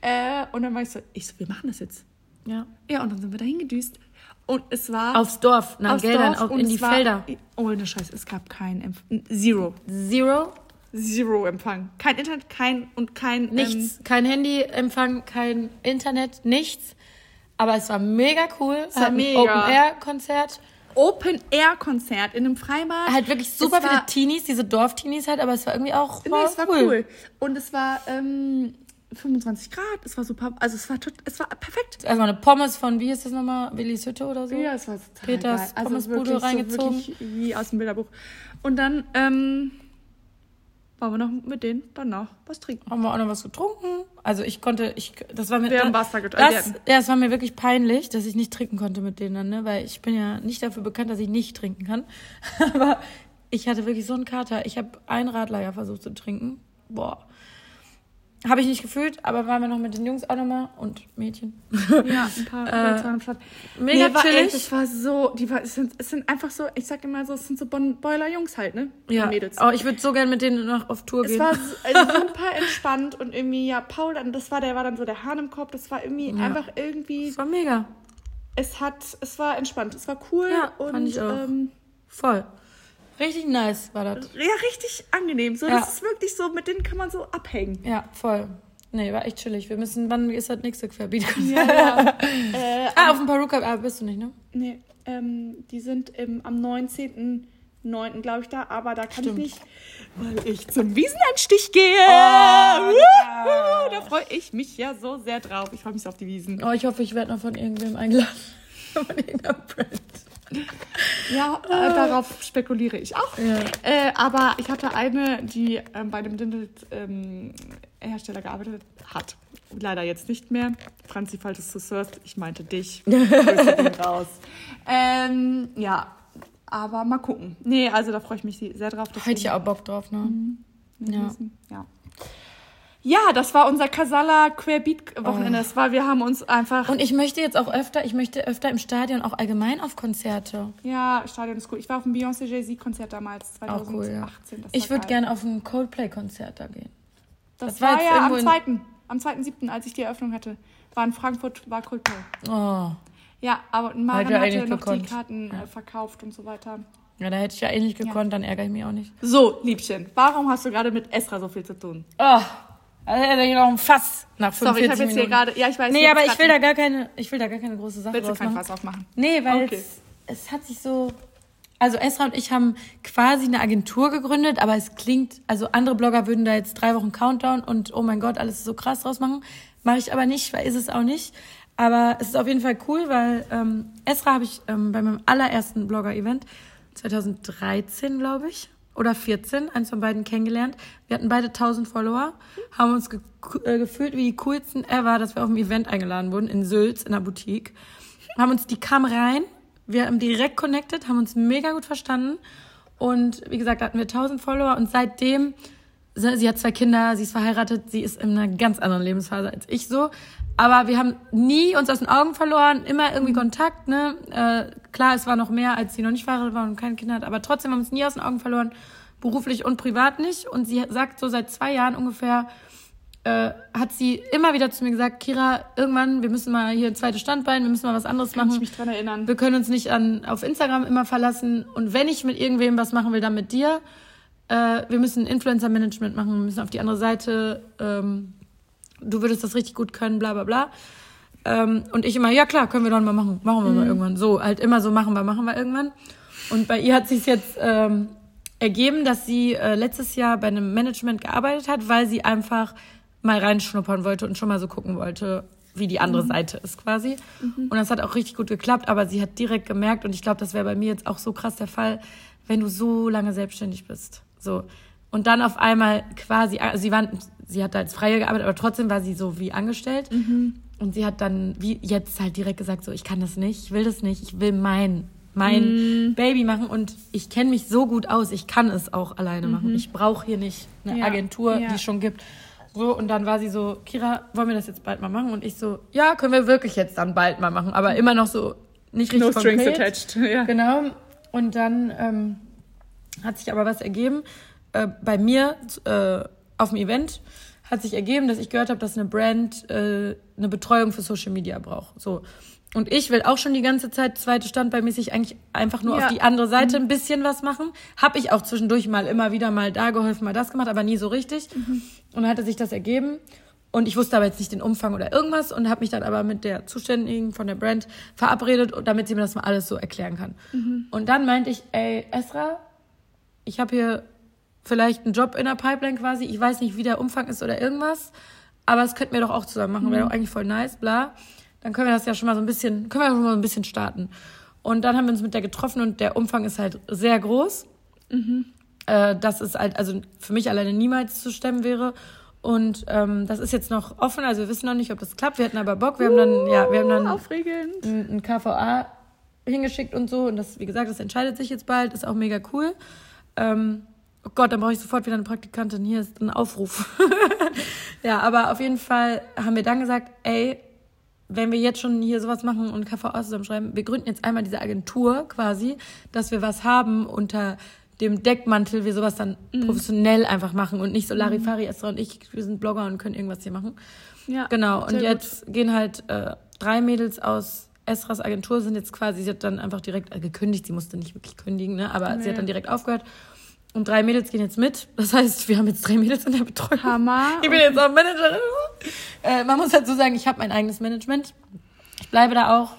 Äh, und dann war ich so, ich so, wir machen das jetzt. Ja. Ja, und dann sind wir dahin gedüst. Und es war Aufs Dorf, nach aufs Geldern, Dorf auf, in die war, Felder. Oh, ne Scheiß, es gab keinen Empfang. Zero. Zero, Zero Empfang. Kein Internet, kein und kein nichts. kein Handyempfang, kein Internet, nichts. Aber es war mega cool. Es war mega. Open-Air-Konzert. Open-Air-Konzert in einem Freibad. Halt wirklich super Es viele Teenies, diese Dorfteenies halt, aber es war irgendwie auch Nee, es war cool. Und es war ähm, 25 Grad. Es war super. Also es war, tot, es war perfekt. Also eine Pommes von, wie ist das nochmal, Willis Hütte oder so? Ja, es war total Peters geil. Also Pommesbude so reingezogen. wirklich wie aus dem Bilderbuch. Und dann ähm, waren wir noch mit denen danach was trinken. Haben wir auch noch was getrunken. Also ich konnte, ich, das war mir, Wir haben Wasser getrunken. das, ja, es war mir wirklich peinlich, dass ich nicht trinken konnte mit denen ne? Weil ich bin ja nicht dafür bekannt, dass ich nicht trinken kann. [LAUGHS] Aber ich hatte wirklich so einen Kater. Ich habe einen Radler ja versucht zu trinken. Boah. Habe ich nicht gefühlt, aber waren wir noch mit den Jungs auch nochmal und Mädchen. Ja, ein paar [LAUGHS] Äh, mega war chillig. echt, Es war so, die war, es, sind, es sind einfach so, ich sag immer so, es sind so Bon- Boiler-Jungs halt, ne? Ja. Mädels. Oh, ich würde so gern mit denen noch auf Tour Es gehen. war [LAUGHS] so- also super entspannt und irgendwie, ja, Paul, dann, das war, der war dann so der Hahn im Kopf, das war irgendwie Ja. einfach irgendwie, Das war mega. es hat, es war entspannt, es war cool Ja, und fand ich auch. Ähm, Voll. Richtig nice war das. ja, richtig angenehm. So, Ja. das ist wirklich so, mit denen kann man so abhängen. Ja, voll. Nee, war echt chillig. Wir müssen, wann ist das nächste Querbeat? Ja, [LAUGHS] äh, Ah, auf dem Peruka, ah, bist du nicht, ne? nee, ähm, die sind im, am 19. 9. glaube ich da, aber da kann ich nicht, weil ich zum Wiesenanstich gehe. Oh, Wuhu, da freue ich mich ja so sehr drauf. Ich freue mich so auf die Wiesen. Oh, ich hoffe, ich werde noch von irgendwem eingeladen. [LAUGHS] von irgendeiner Brand. Ja, äh, darauf spekuliere ich auch. Ja. Äh, aber ich hatte eine, die ähm, bei einem Dintel-Hersteller gearbeitet hat. Leider jetzt nicht mehr. Franzi, falls du es zuhörst, ich meinte dich. [LAUGHS] Raus. Ähm, ja, aber mal gucken. Nee, also da freue ich mich sehr drauf. Hätte ich auch Bock drauf, ne? Ja. Ja. Ja, das war unser Casala Querbeat-Wochenende. Das war, wir haben uns einfach. Und ich möchte jetzt auch öfter, ich möchte öfter im Stadion auch allgemein auf Konzerte. ja, Stadion ist cool. Ich war auf dem Beyoncé Jay-Z-Konzert damals, 2018. Auch cool, ja. Ich würde gerne auf ein Coldplay-Konzert da gehen. Das, das war war, ja am 2. Am 2.7., als ich die Eröffnung hatte. War in Frankfurt, war Coldplay. Oh. Ja, aber Maren ja hatte eigentlich noch gekonnt. die Karten äh, verkauft und so weiter. Ja, da hätte ich ja nicht gekonnt, dann ärgere ich mich auch nicht. So, Liebchen, warum hast du gerade mit Esra so viel zu tun? Oh, also hätte ich noch ein Fass nach 45 Sorry, ich habe jetzt hier gerade. Ja, ich weiß Nee, aber ich will da gar keine, ich will da gar keine große Sache Willst du kein machen. Fass aufmachen? Nee, weil Okay. es, es hat sich so. Also Esra und ich haben quasi eine Agentur gegründet, aber es klingt, also andere Blogger würden da jetzt drei Wochen Countdown und oh mein Gott, alles so krass draus machen. Mache ich aber nicht, weil ist es auch nicht. Aber es ist auf jeden Fall cool, weil ähm, Esra habe ich ähm, bei meinem allerersten Blogger-Event 2013, glaube ich, oder 14, eins von beiden kennengelernt. Wir hatten beide 1000 Follower, haben uns ge äh, gefühlt wie die coolsten ever, dass wir auf ein Event eingeladen wurden in Sülz in der Boutique. Haben uns, die kam rein, wir haben direkt connected, haben uns mega gut verstanden. Und wie gesagt, hatten wir 1000 Follower und seitdem, sie sie hat zwei Kinder, sie ist verheiratet, sie ist in einer ganz anderen Lebensphase als ich so. Aber wir haben nie uns aus den Augen verloren, immer irgendwie Kontakt, ne? Äh, klar, es war noch mehr, als sie noch nicht verheiratet war und keine Kinder hat, aber trotzdem haben wir uns nie aus den Augen verloren, beruflich und privat nicht. Und sie sagt so seit zwei Jahren ungefähr, äh, hat sie immer wieder zu mir gesagt, Kira, irgendwann, wir müssen mal hier ein zweites Standbein, wir müssen mal was anderes Kann machen. ich mich dran erinnern. Wir können uns nicht an, auf Instagram immer verlassen. Und wenn ich mit irgendwem was machen will, dann mit dir. Äh, wir müssen Influencer-Management machen, wir müssen auf die andere Seite. Ähm, du würdest das richtig gut können, bla bla bla. Ähm, und ich immer, ja klar, können wir doch mal machen. Machen wir mal irgendwann. So, halt immer so machen wir, machen wir irgendwann. Und bei ihr hat sich jetzt ähm, ergeben, dass sie äh, letztes Jahr bei einem Management gearbeitet hat, weil sie einfach mal reinschnuppern wollte und schon mal so gucken wollte, wie die andere Seite ist quasi. Und das hat auch richtig gut geklappt, aber sie hat direkt gemerkt, und ich glaube, das wäre bei mir jetzt auch so krass der Fall, wenn du so lange selbstständig bist. So. Und dann auf einmal quasi, also sie war, sie hat da als Freie gearbeitet, aber trotzdem war sie so wie angestellt. Und sie hat dann wie jetzt halt direkt gesagt, so, ich kann das nicht, ich will das nicht, ich will mein, mein Baby machen und ich kenne mich so gut aus, ich kann es auch alleine machen. Ich brauche hier nicht eine Ja, Agentur, ja. die es schon gibt. So, und dann war sie so, Kira, wollen wir das jetzt bald mal machen? Und ich so, ja, können wir wirklich jetzt dann bald mal machen, aber immer noch so nicht richtig No strings konkret. attached. [LAUGHS] Ja. Genau. Und dann ähm, hat sich aber was ergeben. Äh, bei mir äh, auf dem Event hat sich ergeben, dass ich gehört habe, dass eine Brand äh, eine Betreuung für Social Media braucht. So. Und ich will auch schon die ganze Zeit zweite Standbeimäßig eigentlich einfach nur Ja. auf die andere Seite ein bisschen was machen. Hab ich auch zwischendurch mal immer wieder mal da geholfen, mal das gemacht, aber nie so richtig. Und dann hatte sich das ergeben. Und ich wusste aber jetzt nicht den Umfang oder irgendwas und habe mich dann aber mit der Zuständigen von der Brand verabredet, damit sie mir das mal alles so erklären kann. Und dann meinte ich, ey, Esra, ich habe hier vielleicht einen Job in der Pipeline quasi. Ich weiß nicht, wie der Umfang ist oder irgendwas, aber es könnten wir doch auch zusammen machen. Wäre doch eigentlich voll nice, bla. Dann können wir das ja schon mal so ein bisschen, können wir schon mal so ein bisschen starten. Und dann haben wir uns mit der getroffen und der Umfang ist halt sehr groß. Äh, das ist halt, also für mich alleine niemals zu stemmen wäre. Und ähm, das ist jetzt noch offen, also wir wissen noch nicht, ob das klappt. Wir hatten aber Bock. Wir haben dann, ja, wir haben dann Aufregend. ein, ein KVA hingeschickt und so. Und das, wie gesagt, das entscheidet sich jetzt bald. Ist auch mega cool. Ähm, oh Gott, dann brauche ich sofort wieder eine Praktikantin. Hier ist ein Aufruf. [LAUGHS] ja, aber auf jeden Fall haben wir dann gesagt, ey, wenn wir jetzt schon hier sowas machen und KVA zusammenschreiben, wir gründen jetzt einmal diese Agentur quasi, dass wir was haben unter dem Deckmantel, wir sowas dann professionell einfach machen und nicht so Larifari, Esra und ich, wir sind Blogger und können irgendwas hier machen. Ja, Genau, und sehr gut. jetzt gehen halt äh, drei Mädels aus Esras Agentur, sind jetzt quasi, sie hat dann einfach direkt äh, gekündigt, sie musste nicht wirklich kündigen, ne? aber sie Nee. hat dann direkt aufgehört. Und drei Mädels gehen jetzt mit. Das heißt, wir haben jetzt drei Mädels in der Betreuung. Hammer. Ich bin jetzt auch Managerin. Äh, man muss dazu sagen, ich habe mein eigenes Management. Ich bleibe da auch.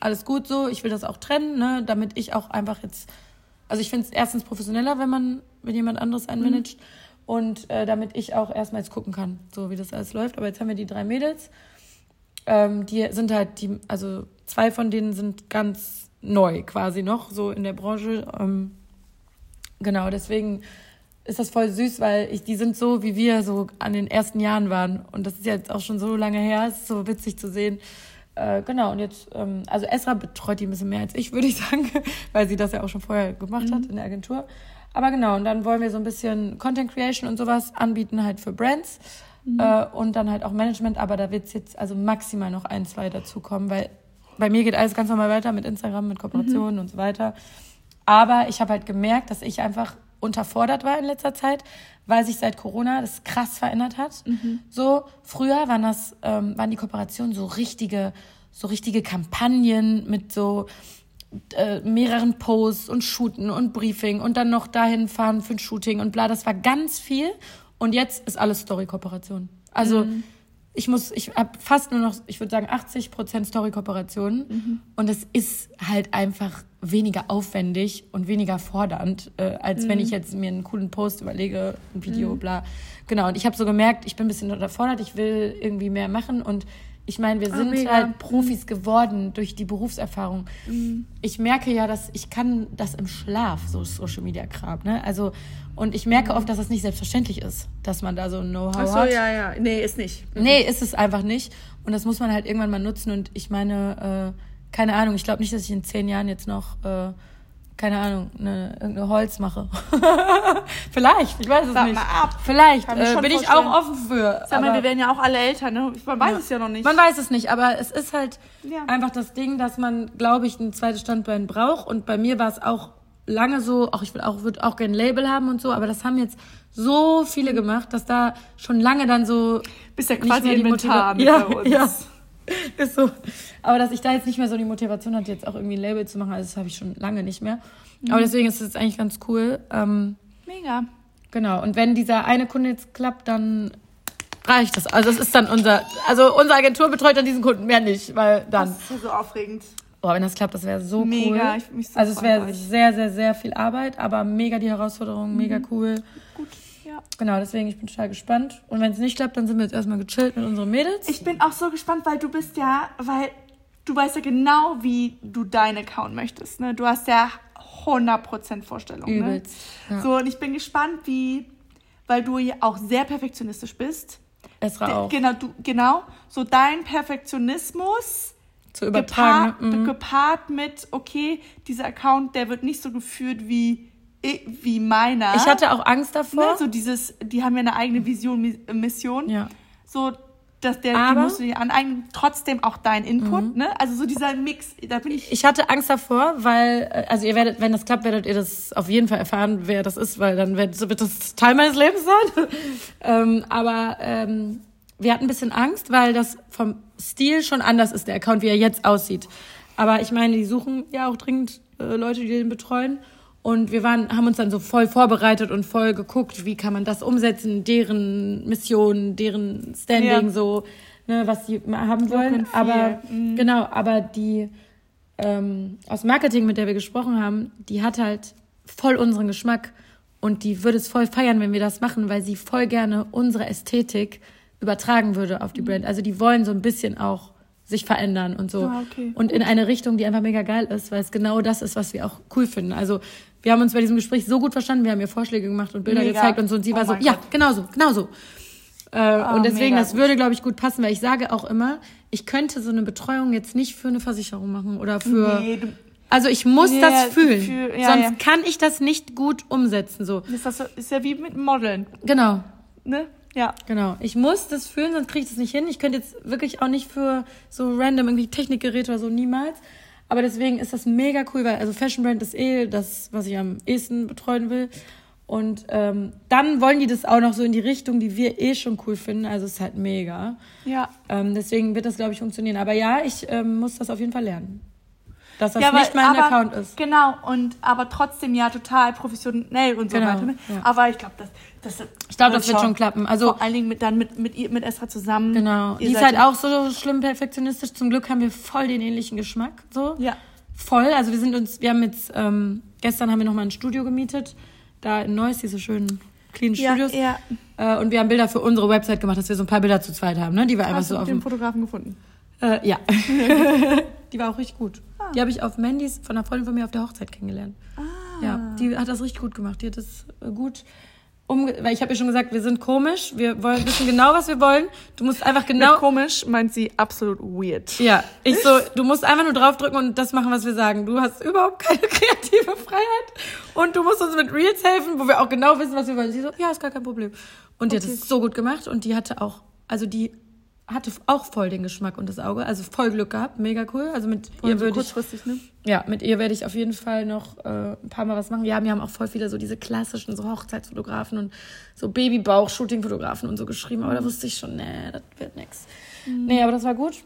Alles gut so. Ich will das auch trennen, ne? damit ich auch einfach jetzt Also ich finde es erstens professioneller, wenn man mit jemand anderes Mhm. einmanagt. Und äh, damit ich auch erstmals gucken kann, so wie das alles läuft. Aber jetzt haben wir die drei Mädels. Ähm, die sind halt, die, also zwei von denen sind ganz neu quasi noch, so in der Branche. Ähm, genau, deswegen ist das voll süß, weil ich, die sind so, wie wir so an den ersten Jahren waren. Und das ist jetzt auch schon so lange her, es ist so witzig zu sehen. Äh, genau, und jetzt, ähm, also Esra betreut die ein bisschen mehr als ich, [LAUGHS] würde ich sagen, weil sie das ja auch schon vorher gemacht hat in der Agentur. Aber genau, und dann wollen wir so ein bisschen Content Creation und sowas anbieten, halt für Brands. Äh, und dann halt auch Management, aber da wird jetzt also maximal noch ein, zwei dazukommen, weil bei mir geht alles ganz normal weiter mit Instagram, mit Kooperationen und so weiter. Aber ich habe halt gemerkt, dass ich einfach unterfordert war in letzter Zeit, weil sich seit Corona das krass verändert hat. So früher waren das ähm, waren die Kooperationen so richtige so richtige Kampagnen mit so äh, mehreren Posts und Shooten und Briefing und dann noch dahin fahren für ein Shooting und bla. Das war ganz viel. Und jetzt ist alles Story-Kooperation. Also ich muss, ich habe fast nur noch, ich würde sagen 80 Prozent Story-Kooperationen. Und es ist halt einfach weniger aufwendig und weniger fordernd, äh, als wenn ich jetzt mir einen coolen Post überlege, ein Video, bla. Genau. Und ich habe so gemerkt, ich bin ein bisschen unterfordert, ich will irgendwie mehr machen und ich meine, wir sind mega. halt Profis geworden durch die Berufserfahrung. Mhm. Ich merke ja, dass ich kann das im Schlaf, so Social Media Kram, ne? Also und ich merke oft, dass das nicht selbstverständlich ist, dass man da so ein Know-how Mhm. Ach so, hat. ja, ja. Nee, ist nicht. Nee, ist es einfach nicht. Und das muss man halt irgendwann mal nutzen. Und ich meine, äh, keine Ahnung, ich glaube nicht, dass ich in zehn Jahren jetzt noch, äh, keine Ahnung, eine, irgendeine Holz mache. [LAUGHS] Vielleicht, ich weiß es Sag nicht. mal ab. Vielleicht äh, bin ich auch offen für. Sag mal, wir werden ja auch alle Eltern, ne? Man weiß es ja noch nicht. man weiß es nicht, aber es ist halt Ja. einfach das Ding, dass man, glaube ich, ein zweites Standbein braucht. Und bei mir war es auch lange so, auch ich will auch, würde auch gerne ein Label haben und so, aber das haben jetzt so viele gemacht, dass da schon lange dann so Bist ja nicht quasi Inventar mit Motiva- bei uns. Ja, ja. [LAUGHS] Ist so. Aber dass ich da jetzt nicht mehr so die Motivation hatte, jetzt auch irgendwie ein Label zu machen, also das habe ich schon lange nicht mehr. Mhm. Aber deswegen ist es eigentlich ganz cool. Ähm, Mega. Genau, und wenn dieser eine Kunde jetzt klappt, dann reicht das. Also das ist dann unser, also unsere Agentur betreut dann diesen Kunden mehr nicht, weil dann, Das ist ja so aufregend. oh, wenn das klappt, das wäre so Mega, cool. ich würd mich so also es wäre sehr, sehr, sehr viel Arbeit, aber mega die Herausforderung, mega Mhm. cool. Ja. Genau, deswegen, ich bin total gespannt. Und wenn es nicht klappt, dann sind wir jetzt erstmal gechillt mit unseren Mädels. Ich bin auch so gespannt, weil du bist ja, weil du weißt ja genau, wie du deinen Account möchtest. Ne? Du hast ja 100% Vorstellung. Ne? Übelst. Ja. So, und ich bin gespannt, wie, weil du ja auch sehr perfektionistisch bist. Esra auch. Genau, du, genau. So dein Perfektionismus Zu übertragen. gepaart, ne? Mhm. gepaart mit, okay, dieser Account, der wird nicht so geführt wie, wie meiner. Ich hatte auch Angst davor. ne, so dieses, die haben ja eine eigene Vision, Mi- Mission. Ja. So, dass der, die Aber- Mhm. musst du dir aneignen, trotzdem auch dein Input, ne? Also so dieser Mix, da bin ich. Ich hatte Angst davor, weil, äh, also ihr werdet, wenn das klappt, werdet ihr das auf jeden Fall erfahren, wer das ist, weil dann wird, wird das Teil meines Lebens sein. [LAUGHS] ähm, aber ähm, wir hatten ein bisschen Angst, weil das vom Stil schon anders ist, der Account, wie er jetzt aussieht. Aber ich meine, die suchen ja auch dringend äh, Leute, die den betreuen. Und wir waren, haben uns dann so voll vorbereitet und voll geguckt, wie kann man das umsetzen, deren Mission, deren Standing, Ja. so, ne, was sie haben wollen. Aber Mhm. genau, aber die ähm, aus Marketing, mit der wir gesprochen haben, die hat halt voll unseren Geschmack und die würde es voll feiern, wenn wir das machen, weil sie voll gerne unsere Ästhetik übertragen würde auf die Brand. Also die wollen so ein bisschen auch sich verändern und so. Ah, okay. Und in eine Richtung, die einfach mega geil ist, weil es genau das ist, was wir auch cool finden. Also wir haben uns bei diesem Gespräch so gut verstanden, wir haben ihr Vorschläge gemacht und Bilder Mega. gezeigt und so und sie Oh war so, mein ja, Gott. genau so, genau so. Äh, und deswegen, das würde, glaube ich, gut passen, weil ich sage auch immer, ich könnte so eine Betreuung jetzt nicht für eine Versicherung machen oder für. Nee, Also ich muss Nee, das fühlen. Gefühl- ja, Sonst ja. kann ich das nicht gut umsetzen. So. ist, das ist ja wie mit Modeln, Genau, ne? Ja. genau. Ich muss das fühlen, sonst kriege ich das nicht hin. Ich könnte jetzt wirklich auch nicht für so random irgendwie Technikgeräte oder so niemals. Aber deswegen ist das mega cool, weil also Fashion Brand ist eh das, was ich am ehesten betreuen will. Und ähm, dann wollen die das auch noch so in die Richtung, die wir eh schon cool finden. Also es ist halt mega. Ja. Ähm, deswegen wird das, glaube ich, funktionieren. Aber ja, ich ähm, muss das auf jeden Fall lernen. Dass das ja, nicht mein aber, Account ist. Genau, und aber trotzdem ja total professionell und so Genau, weiter. Ne? ja. Aber ich glaube, das, das, Ich glaube, das wird schon klappen. Also Vor allen Dingen mit, dann mit, mit, mit Esra zusammen. Genau. Ihr Die ist halt auch so schlimm perfektionistisch. Zum Glück haben wir voll den ähnlichen Geschmack. So. Ja. voll. Also wir sind uns, wir haben jetzt, ähm, gestern haben wir nochmal ein Studio gemietet, da in Neuss, diese schönen clean Ja, Studios. ja. Äh, und wir haben Bilder für unsere Website gemacht, dass wir so ein paar Bilder zu zweit haben, ne? Die wir einfach Hast so auf den dem Fotografen gefunden? Äh, ja. [LAUGHS] die war auch richtig gut. Ah. Die habe ich auf Mandys von einer Freundin von mir auf der Hochzeit kennengelernt. Ah. Ja, die hat das richtig gut gemacht. Die hat das äh, gut umge... Weil ich habe ihr schon gesagt, wir sind komisch. Wir wollen, wissen genau, was wir wollen. Du musst einfach genau... Mit komisch meint sie absolut weird. Ja, ich so, du musst einfach nur draufdrücken und das machen, was wir sagen. Du hast überhaupt keine [LAUGHS] kreative Freiheit und du musst uns mit Reels helfen, wo wir auch genau wissen, was wir wollen. Sie so, ja, ist gar kein Problem. Und die hat Okay. es so gut gemacht und die hatte auch, also die hatte auch voll den Geschmack und das Auge, also voll Glück gehabt, mega cool. Also mit Und ihr so würde ich, ne? ja, mit ihr werde ich auf jeden Fall noch äh, ein paar Mal was machen. Ja, wir haben auch voll viele so diese klassischen so Hochzeitsfotografen und so Babybauch-Shooting-Fotografen und so geschrieben, aber da wusste ich schon, nee, das wird nix. Nee, aber das war gut.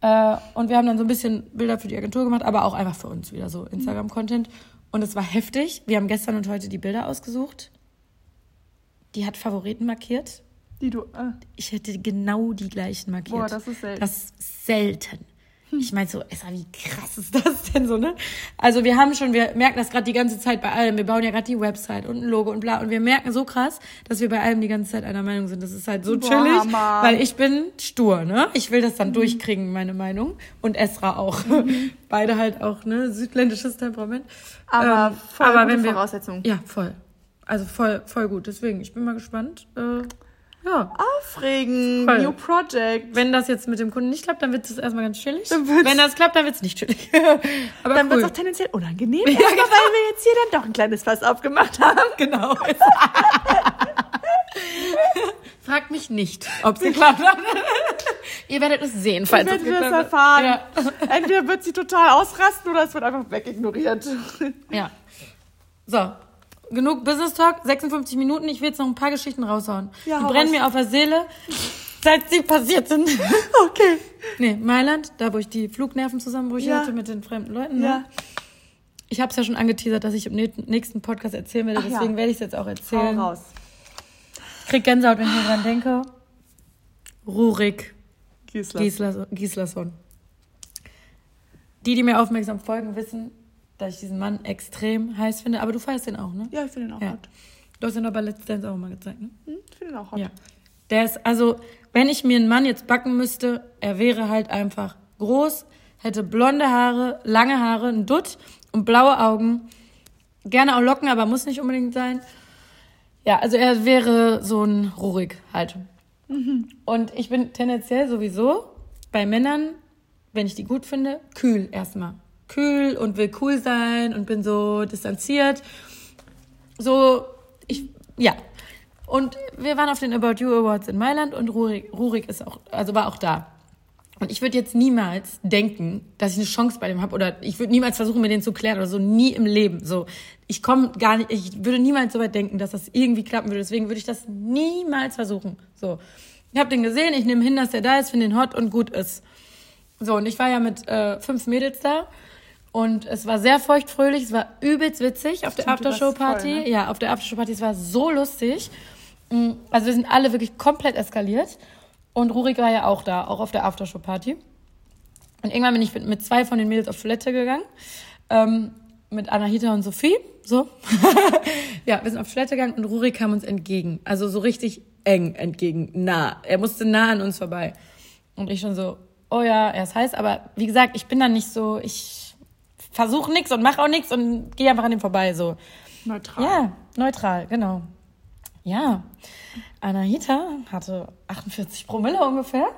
Äh, und wir haben dann so ein bisschen Bilder für die Agentur gemacht, aber auch einfach für uns wieder so Instagram-Content. Und es war heftig. Wir haben gestern und heute die Bilder ausgesucht. Die hat Favoriten markiert. Die du. Ah. Ich hätte genau die gleichen markiert. Boah, das ist selten. Das ist selten. Ich meine so, Essa, wie krass ist das [LAUGHS] denn so, ne? Also wir haben schon, wir merken das gerade die ganze Zeit bei allem. Wir bauen ja gerade die Website und ein Logo und bla. Und wir merken so krass, dass wir bei allem die ganze Zeit einer Meinung sind. Das ist halt so Boah, chillig, Hammer. weil ich bin stur, ne? Ich will das Mhm. dann durchkriegen, meine Meinung. Und Esra auch. [LAUGHS] Beide halt auch, ne? Südländisches Temperament. Aber Ähm, voll aber wenn wir, Voraussetzungen. Ja, voll. Also voll, voll gut. Deswegen, ich bin mal gespannt. Äh, ja. Aufregend. Voll. New Project. Wenn das jetzt mit dem Kunden nicht klappt, dann wird es erstmal ganz chillig. Wenn das klappt, dann wird es nicht chillig. [LAUGHS] Aber Dann wird cool. es auch tendenziell unangenehm, erstmal, weil wir jetzt hier dann doch ein kleines Fass aufgemacht haben. genau. [LAUGHS] Fragt mich nicht, ob es geklappt hat. Ihr werdet es sehen, falls es wir es geklappt hat. erfahren. Ja. Entweder wird sie total ausrasten oder es wird einfach wegignoriert. ja. So. Genug Business Talk, 56 Minuten. Ich will jetzt noch ein paar Geschichten raushauen. Ja, Die hau brennen mir auf der Seele, seit sie passiert sind. [LAUGHS] Okay. Nee, Mailand, da wo ich die Flugnervenzusammenbrüche Ja. hatte mit den fremden Leuten. Ne? Ja. Ich habe es ja schon angeteasert, dass ich im nä- nächsten Podcast erzählen werde, Ach ja. deswegen werde ich es jetzt auch Hau erzählen. raus. Krieg Gänsehaut, wenn ich mir dran denke. Rurik Gisela. Giesler, Gislason. Die, die mir aufmerksam folgen, wissen, dass ich diesen Mann extrem heiß finde. Aber du feierst den auch, ne? Ja, ich finde ihn auch Ja. hot. Du hast ihn bei Let's Dance auch mal gezeigt, ne? Hm, Ich finde ihn auch hot. Ja. Der ist, also, wenn ich mir einen Mann jetzt backen müsste, er wäre halt einfach groß, hätte blonde Haare, lange Haare, ein Dutt und blaue Augen. Gerne auch Locken, aber muss nicht unbedingt sein. Ja, also er wäre so ein Rurik halt. Und ich bin tendenziell sowieso bei Männern, wenn ich die gut finde, kühl erstmal. Kühl und will cool sein und bin so distanziert. So, ich, ja. Und wir waren auf den About You Awards in Mailand und Rurik, Rurik ist auch, also war auch da. Und ich würde jetzt niemals denken, dass ich eine Chance bei dem habe oder ich würde niemals versuchen, mir den zu klären oder so, nie im Leben. So, ich komme gar nicht, ich würde niemals so weit denken, dass das irgendwie klappen würde. Deswegen würde ich das niemals versuchen. So, ich habe den gesehen, ich nehme hin, dass der da ist, finde den hot und gut ist. So, und ich war ja mit äh, fünf Mädels da und es war sehr feuchtfröhlich, es war übelst witzig auf der Stimmt, Aftershow-Party. ne? Ja, auf der Aftershow-Party, es war so lustig. Mm, Also wir sind alle wirklich komplett eskaliert. Und Rurik war ja auch da, auch auf der Aftershow-Party. Und irgendwann bin ich mit, mit zwei von den Mädels auf Toilette gegangen. Ähm, mit Anahita und Sophie. So. [LAUGHS] ja, wir sind auf Toilette gegangen und Rurik kam uns entgegen. Also so richtig eng entgegen, nah. Er musste nah an uns vorbei. Und ich schon so, oh ja, er ist heiß. Aber wie gesagt, ich bin dann nicht so, ich versuche nichts und mache auch nichts und gehe einfach an ihm vorbei. So. Neutral. Ja, neutral, genau. Ja, Anahita hatte 48 Promille ungefähr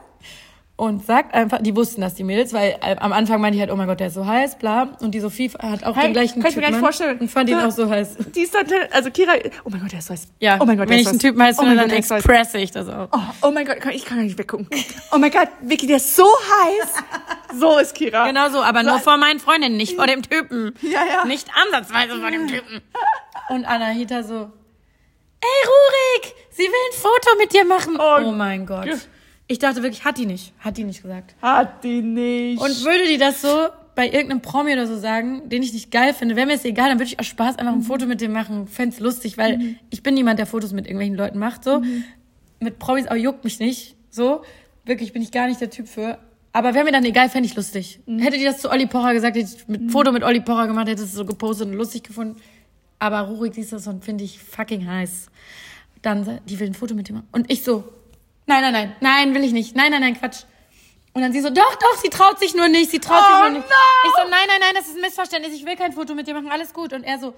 und sagt einfach, die wussten das, die Mädels, weil äh, am Anfang meinte ich halt, oh mein Gott, der ist so heiß, bla. Und die Sophie hat auch Hey, den gleichen kann ich mir gar nicht vorstellen. und fand ihn Ja. auch so heiß. Die ist dann, also Kira, oh mein Gott, der ist so heiß. Ja, oh mein Gott, wenn der ich ist einen so heiß. Typen heiß oh finde, mein dann expresse ich das auch. Oh, oh mein Gott, ich kann gar nicht weggucken. Oh mein Gott, Vicky, der ist so heiß. So ist Kira. Genau so, aber nur So- vor meinen Freundinnen, nicht vor dem Typen. Ja, ja. Nicht ansatzweise vor dem Typen. [LAUGHS] Und Anahita so, ey Rurik, sie will ein Foto mit dir machen. Oh, Oh, mein Gott. Ich dachte wirklich, hat die nicht, hat die nicht gesagt. Hat die nicht. Und würde die das so bei irgendeinem Promi oder so sagen, den ich nicht geil finde, wäre mir es egal, dann würde ich aus Spaß einfach ein Foto mit dem machen, fänd's lustig, weil ich bin niemand, der Fotos mit irgendwelchen Leuten macht, so. Mit Promis auch juckt mich nicht, so. Wirklich bin ich gar nicht der Typ für. Aber wäre mir dann egal, fände ich lustig. Hätte die das zu Olli Pocher gesagt, hätte ich mit Foto mit Olli Pocher gemacht, hätte es so gepostet und lustig gefunden. Aber Rurik siehst das und finde ich fucking heiß. Dann, die will ein Foto mit dir machen. Und ich so, nein, nein, nein, nein, will ich nicht. Nein, nein, nein, Quatsch. Und dann sie so, doch, doch, sie traut sich nur nicht, sie traut sich Oh, nur nicht. no! Ich so, nein, nein, nein, das ist ein Missverständnis, ich will kein Foto mit dir machen, alles gut. Und er so,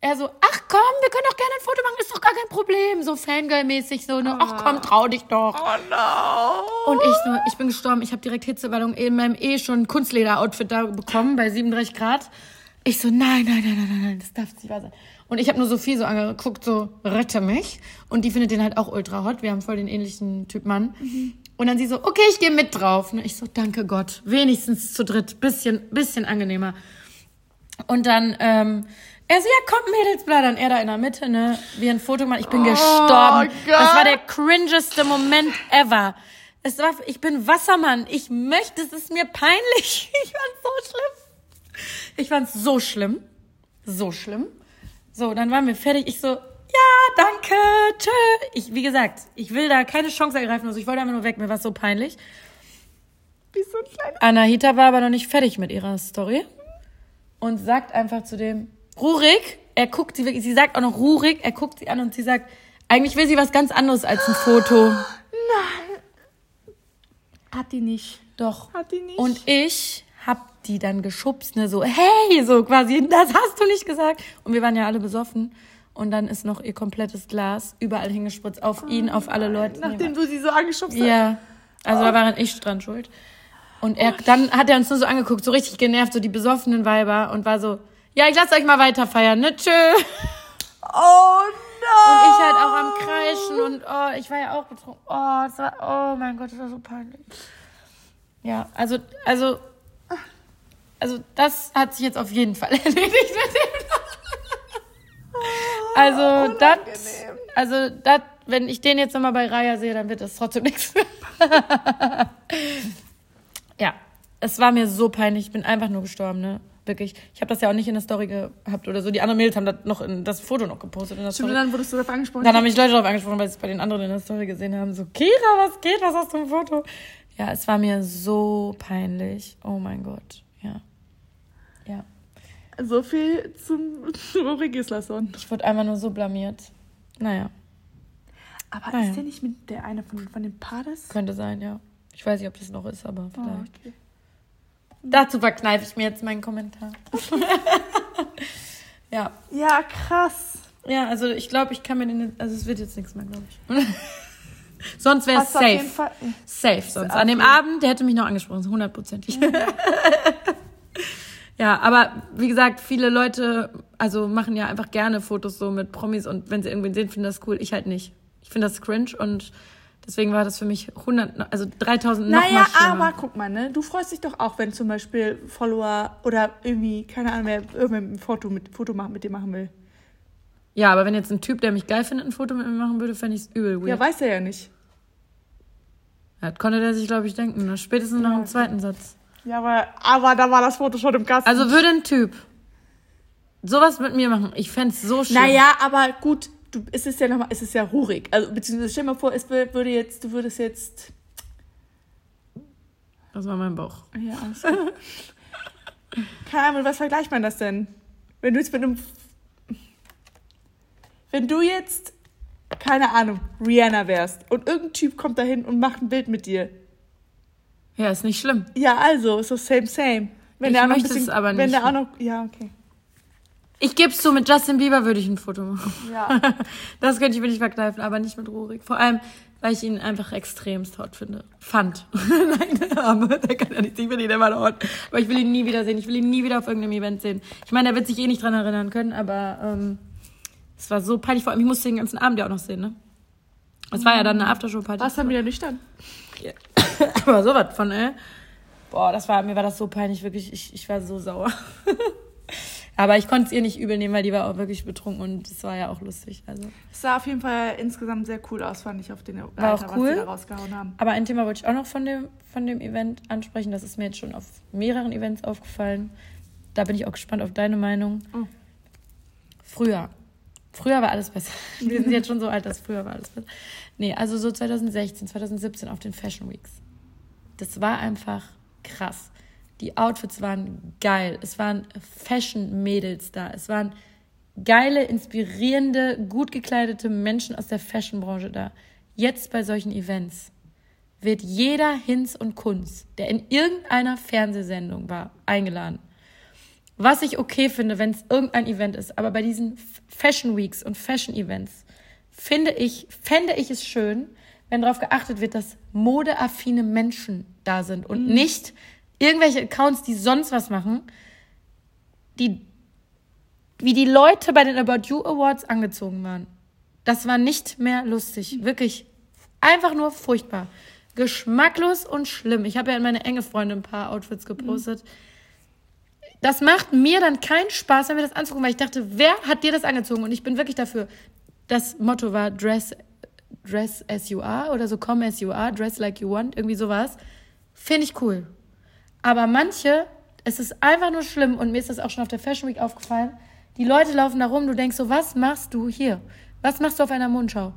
er so, ach komm, wir können doch gerne ein Foto machen, ist doch gar kein Problem. So Fangirl-mäßig, so, ne, ach komm, trau dich doch. Oh no. Und ich so, ich bin gestorben, ich habe direkt Hitzeballung in meinem eh schon Kunstleder-Outfit da bekommen, bei 37 Grad. Ich so, nein, nein, nein, nein, nein, nein, das darf nicht wahr sein. Und ich habe nur Sophie so angeguckt, so, rette mich. Und die findet den halt auch ultra hot. Wir haben voll den ähnlichen Typ Mann. Und dann sie so, okay, ich gehe mit drauf. Und ich so, danke Gott. Wenigstens zu dritt. Bisschen, bisschen angenehmer. Und dann, ähm, er so, ja, komm, Mädels, bla, dann er da in der Mitte, ne, wie ein Foto gemacht. Ich bin gestorben. Gott. Das war der cringeste Moment ever. Es war, ich bin Wassermann. Ich möchte, es ist mir peinlich. [LAUGHS] Ich fand's so schlimm. Ich fand's so schlimm. So schlimm. So, dann waren wir fertig. Ich so, ja, danke, tschö. Ich, wie gesagt, ich will da keine Chance ergreifen. Also ich wollte einfach nur weg. Mir war so peinlich. Wie so ein kleiner. Anahita war aber noch nicht fertig mit ihrer Story und sagt einfach zu dem Rurik, er guckt sie wirklich, sie sagt auch noch Rurik, er guckt sie an und sie sagt, eigentlich will sie was ganz anderes als ein Foto. Hat die nicht. Doch. Hat die nicht. Und ich hab die dann geschubst, ne, so, hey, so quasi, das hast du nicht gesagt. Und wir waren ja alle besoffen. Und dann ist noch ihr komplettes Glas überall hingespritzt, auf ihn, auf alle Leute. Nachdem du sie so angeschubst hast. Ja, also da waren ich dran schuld. Und er, dann hat er uns nur so angeguckt, so richtig genervt, so die besoffenen Weiber und war so, ja, ich lasse euch mal weiter feiern, ne, tschö. Oh no. Und ich halt auch am Kreischen und oh, ich war ja auch betrunken. Oh, das war, oh mein Gott, das war so peinlich. Ja, also, also, also das hat sich jetzt auf jeden Fall [LAUGHS] erledigt mit dem. Also, das, also, das, wenn ich den jetzt nochmal bei Raya sehe, dann wird das trotzdem nichts mehr. [LAUGHS] ja, es war mir so peinlich. Ich bin einfach nur gestorben, ne? Wirklich. Ich habe das ja auch nicht in der Story gehabt oder so. Die anderen Mädels haben das noch in das Foto noch gepostet in der Stimmt, Story. dann wurdest du darauf angesprochen. Dann haben mich Leute darauf angesprochen, weil sie es bei den anderen in der Story gesehen haben. So, Kira, was geht? Was hast du im Foto? Ja, es war mir so peinlich. Oh mein Gott. Ja. Ja. so viel zum [LAUGHS] Regislason. Ich wurde einfach nur so blamiert. Naja, Aber Ah, ja. ist der nicht mit der eine von, von den Pades? könnte sein, ja. Ich weiß nicht, ob das noch ist, aber Oh, vielleicht. okay. Dazu verkneife ich mir jetzt meinen Kommentar. [LAUGHS] ja. Ja, krass. Ja, also ich glaube, ich kann mir den. Also es wird jetzt nichts mehr, glaube ich. [LAUGHS] sonst wäre es safe. Safe sonst. An dem Abend, der hätte mich noch angesprochen, so hundertprozentig. Ja, aber wie gesagt, viele Leute, also machen ja einfach gerne Fotos so mit Promis und wenn sie irgendwen sehen, finden das cool. Ich halt nicht. Ich finde das cringe und deswegen war das für mich 100, also 3000 noch Naja, mal schlimmer. aber guck mal, ne? Du freust dich doch auch, wenn zum Beispiel Follower oder irgendwie, keine Ahnung, wer irgendwann ein Foto mit Foto machen, mit dir machen will. Ja, aber wenn jetzt ein Typ, der mich geil findet, ein Foto mit mir machen würde, fände ich es übel weird. Ja, weiß er ja nicht. Ja, das konnte der sich, glaube ich, denken. Ne? Spätestens nach Ja, dem okay. zweiten Satz. Ja, aber, aber da war das Foto schon im Kasten. Also würde ein Typ sowas mit mir machen, ich fände es so schlimm. Naja, aber gut, du, es ist ja nochmal, es ist ja ruhig. Also, beziehungsweise stell dir mal vor, es wür- würde jetzt, du würdest jetzt. Das war mein Bauch. Ja, alles gut. Keine Ahnung, mit was vergleicht man das denn? Wenn du jetzt mit einem. Wenn du jetzt, keine Ahnung, Rihanna wärst und irgendein Typ kommt dahin und macht ein Bild mit dir. Ja, ist nicht schlimm. Ja, also, so same, same. Wenn Ich der auch noch ein möchte es bisschen, aber Wenn nicht. der auch noch, ja, okay. Ich geb's zu, mit Justin Bieber würde ich ein Foto machen. Ja. [LAUGHS] Das könnte ich mir nicht verkneifen, aber nicht mit Rurik. Vor allem, weil ich ihn einfach extremst hot finde. Fand. [LAUGHS] Nein, der Arme, der kann ja nicht, ich finde ihn immer noch hot. Aber ich will ihn nie wieder sehen. Ich will ihn nie wieder auf irgendeinem Event sehen. Ich meine, er wird sich eh nicht dran erinnern können, aber ähm, es war so peinlich. Vor allem, ich musste den ganzen Abend ja auch noch sehen, ne? Es war ja dann eine Aftershow-Party. Warst dann wieder nüchtern? [LAUGHS] Aber sowas von, ey. Boah, das war, mir war das so peinlich, wirklich. Ich, ich war so sauer. [LAUGHS] Aber ich konnte es ihr nicht übel nehmen, weil die war auch wirklich betrunken und es war ja auch lustig. Also. Es sah auf jeden Fall insgesamt sehr cool aus, fand ich, auf den War auch Alter, cool. was die da rausgehauen haben. Aber ein Thema wollte ich auch noch von dem, von dem Event ansprechen. Das ist mir jetzt schon auf mehreren Events aufgefallen. Da bin ich auch gespannt auf deine Meinung. Oh. Früher. Früher war alles besser. [LAUGHS] Wir sind jetzt schon so alt, dass früher war alles besser. Nee, also so 2016, 2017 auf den Fashion Weeks. Das war einfach krass. Die Outfits waren geil. Es waren Fashion-Mädels da. Es waren geile, inspirierende, gut gekleidete Menschen aus der Fashion-Branche da. Jetzt bei solchen Events wird jeder Hinz und Kunz, der in irgendeiner Fernsehsendung war, eingeladen. Was ich okay finde, wenn es irgendein Event ist, aber bei diesen Fashion Weeks und Fashion Events finde ich, fände ich es schön, wenn darauf geachtet wird, dass modeaffine Menschen da sind und mhm. nicht irgendwelche Accounts, die sonst was machen, die wie die Leute bei den About You Awards angezogen waren. Das war nicht mehr lustig. Wirklich einfach nur furchtbar. Geschmacklos und schlimm. Ich habe ja in meine enge Freunde ein paar Outfits gepostet. Mhm das macht mir dann keinen Spaß, mir das anzugucken, weil ich dachte, wer hat dir das angezogen? Und ich bin wirklich dafür. Das Motto war Dress, dress as you are oder so Come as you are, Dress like you want, irgendwie sowas. Finde ich cool. Aber manche, es ist einfach nur schlimm und mir ist das auch schon auf der Fashion Week aufgefallen. Die Leute laufen da rum, du denkst so, was machst du hier? Was machst du auf einer Mondschau?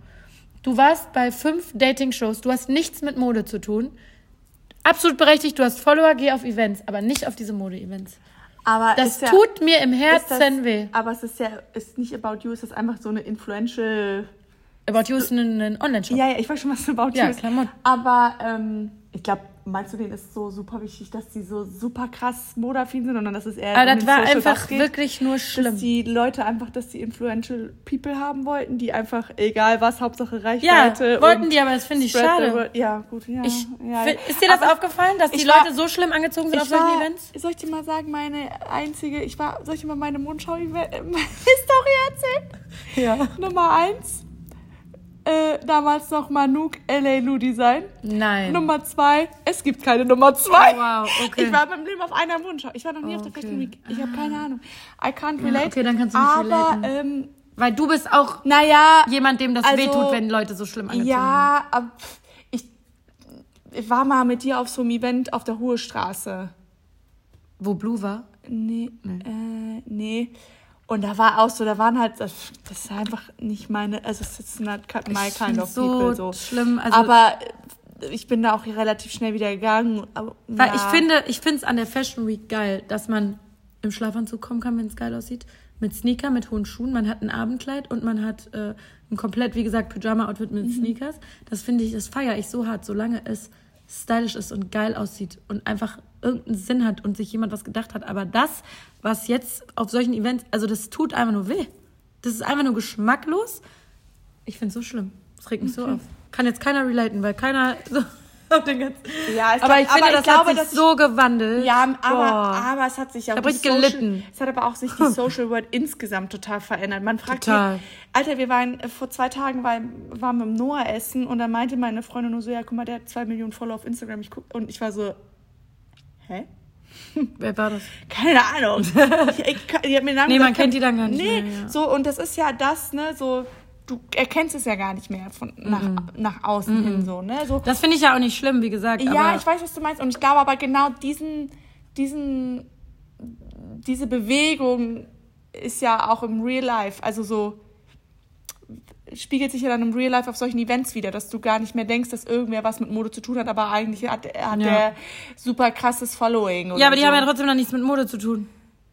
Du warst bei fünf Dating-Shows, du hast nichts mit Mode zu tun. Absolut berechtigt, du hast Follower, geh auf Events, aber nicht auf diese Mode-Events. Aber das ja, tut mir im Herzen das, weh. Aber es ist ja ist nicht About You, es ist einfach so eine influential. About You ist ein, ein Online-Shop. Ja, ja, ich weiß schon, was About ja, You ist. Klamotten. Aber ähm, ich glaube, meinst du, denen ist so super wichtig, dass die so super krass modaffin sind, sondern das ist eher. Aber das war einfach geht, wirklich nur schlimm. Dass die Leute einfach, dass die influential People haben wollten, die einfach, egal was, Hauptsache Reichweite. Ja, wollten die, aber das finde ich schade. Ja, gut, ja. Ich, ja. Ist dir das aber aufgefallen, dass die Leute so schlimm angezogen sind auf solchen war, Events? Soll ich dir mal sagen, meine einzige, ich war, soll ich dir mal meine Mondschau-Historie [LAUGHS] erzählen? Ja. Nummer eins äh, damals noch Manuk LA Lu Design. Nein. Nummer zwei, es gibt keine Nummer zwei. Oh, wow, okay. Ich war beim Leben auf einer Wunsch. Ich war noch nie oh, auf der Fashion Week. Ich habe keine Ahnung. I can't relate. Ja, okay, dann kannst du nicht aber, ähm, Weil du bist auch naja, jemand, dem das also, wehtut, wenn Leute so schlimm angezogen Ja, aber ich, ich war mal mit dir auf so einem Event auf der Hohe Straße. Wo Blue war? Nee, nee. Äh, nee. Und da war auch so, da waren halt, das, ist einfach nicht meine, also es ist not my kind of so people so. schlimm. Also aber ich bin da auch relativ schnell wieder gegangen. Aber, weil ja. ich finde, ich finde es an der Fashion Week geil, dass man im Schlafanzug kommen kann, wenn es geil aussieht. Mit Sneaker, mit hohen Schuhen. Man hat ein Abendkleid und man hat äh, ein komplett, wie gesagt, Pyjama-Outfit mit mhm. Sneakers. Das finde ich, das feiere ich so hart, solange es stylisch ist und geil aussieht und einfach irgendeinen Sinn hat und sich jemand was gedacht hat. Aber das, was jetzt auf solchen Events, also das tut einfach nur weh. Das ist einfach nur geschmacklos. Ich finde es so schlimm. Das regt mich okay. so auf. Kann jetzt keiner relaten, weil keiner [LAUGHS] so auf den ganzen. Ja, ich aber ich finde, aber das glaube, hat sich so gewandelt. Ja, aber, aber es hat sich ja auch. Ich Social, gelitten. Es hat aber auch sich die [LAUGHS] Social World insgesamt total verändert. Man fragt total. Sich, Alter, wir waren äh, vor zwei Tagen war, waren wir im Noah essen und da meinte meine Freundin nur so, ja, guck mal, der hat zwei Millionen Follower auf Instagram. Ich guck, und ich war so, hä? [LAUGHS] Wer war das? Keine Ahnung. [LAUGHS] Ich, ich, ich hab mir nee, man kennt die dann gar nicht nee, mehr. Ja. so, und das ist ja das, ne, so, du erkennst es ja gar nicht mehr von nach, mm nach außen mm hin, so, ne? So, das finde ich ja auch nicht schlimm, wie gesagt. Ja, ich weiß, was du meinst. Und ich glaube aber genau diesen, diesen, diese Bewegung ist ja auch im Real Life, also so, spiegelt sich ja dann im Real Life auf solchen Events wieder, dass du gar nicht mehr denkst, dass irgendwer was mit Mode zu tun hat, aber eigentlich hat, hat ja. der super krasses Following. ja, aber die so. haben ja trotzdem noch nichts mit Mode zu tun.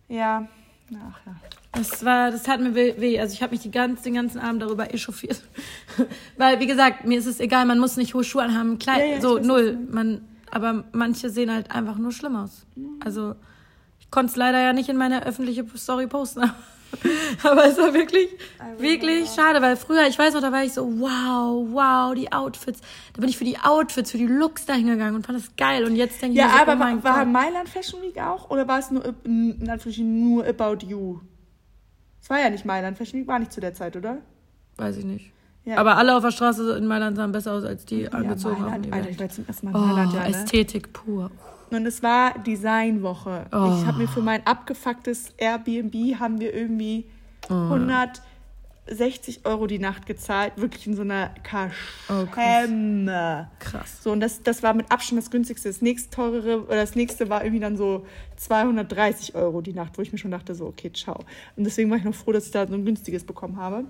Ja. Ach ja. Das war, das hat mir weh. Also ich habe mich die ganz, den ganzen Abend darüber echauffiert. [LAUGHS] Weil, wie gesagt, mir ist es egal, man muss nicht hohe Schuhe anhaben, Kleid, ja, ja, so null. Man, aber manche sehen halt einfach nur schlimm aus. Mhm. Also ich konnte es leider ja nicht in meine öffentliche Story posten. [LAUGHS] [LAUGHS] Aber es war wirklich, wirklich schade, weil früher, ich weiß noch, da war ich so, wow, wow, die Outfits. Da bin ich für die Outfits, für die Looks da hingegangen und fand das geil. Und jetzt denke ich ja, mir so, aber oh war, war Mailand Fashion Week auch? Oder war es nur, nur About You? Es war ja nicht Mailand Fashion Week, war nicht zu der Zeit, oder? Weiß ich nicht. Ja. Aber alle auf der Straße in Mailand sahen besser aus als die ja, angezogen Mailand, haben. Alter, ich war zum ersten Mal in Mailand, oh, ja, ne? Ästhetik pur. Und es war Designwoche. Oh. Ich habe mir für mein abgefucktes Airbnb haben wir irgendwie oh. 160 Euro die Nacht gezahlt, wirklich in so einer Kaschemme. Oh, krass. So, und das, das war mit Abstand das günstigste. Das nächste teurere, oder das nächste war irgendwie dann so 230 Euro die Nacht, wo ich mir schon dachte, so, okay, ciao. Und deswegen war ich noch froh, dass ich da so ein günstiges bekommen habe.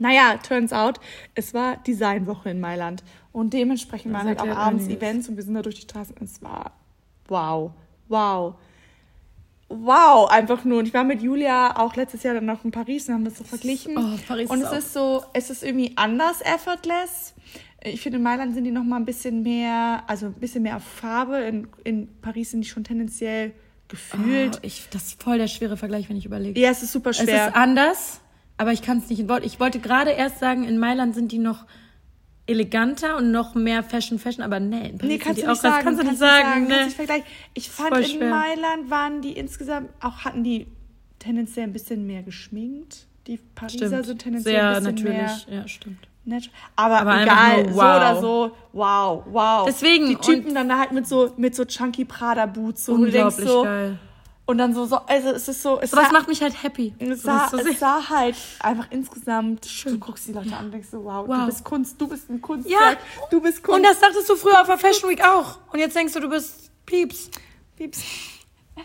Naja, turns out, es war Designwoche in Mailand. Und dementsprechend waren halt auch abends Events und wir sind da durch die Straßen. Es war wow, wow. Wow, einfach nur. Und ich war mit Julia auch letztes Jahr dann noch in Paris und haben das so verglichen. Oh, Paris und es ist so, es ist irgendwie anders effortless. Ich finde, in Mailand sind die noch mal ein bisschen mehr, also ein bisschen mehr auf Farbe. In, in Paris sind die schon tendenziell gefühlt. Oh, ich, das ist voll der schwere Vergleich, wenn ich überlege. ja, es ist super Es schwer. ist anders, aber ich kann es nicht in Wort. Ich wollte gerade erst sagen, in Mailand sind die noch eleganter und noch mehr Fashion, Fashion, aber nee, Paris Nee, kannst du nicht sagen. Kannst du nicht kannst sagen, kannst ne? nicht vergleichen. Ich fand, in schwer. Mailand waren die insgesamt, auch hatten die tendenziell ein bisschen mehr geschminkt. Die Pariser Stimmt. sind tendenziell Sehr ein bisschen natürlich, mehr ja, stimmt. Aber, Aber egal, nur so wow. oder so, wow, wow. Deswegen, Die Typen dann halt mit so, mit so chunky Prada-Boots. So, wo du denkst so, geil. Und dann so, so, also es ist so, es Sowas sah, macht mich halt happy. es sah, sehen. es sah halt einfach insgesamt, du guckst die Leute an und denkst so, wow, Wow. du bist Kunst, du bist ein Kunstwerk, Ja. du bist Kunst. Und das dachtest du früher auf der Fashion Week auch. Und jetzt denkst du, du bist Pieps. Pieps.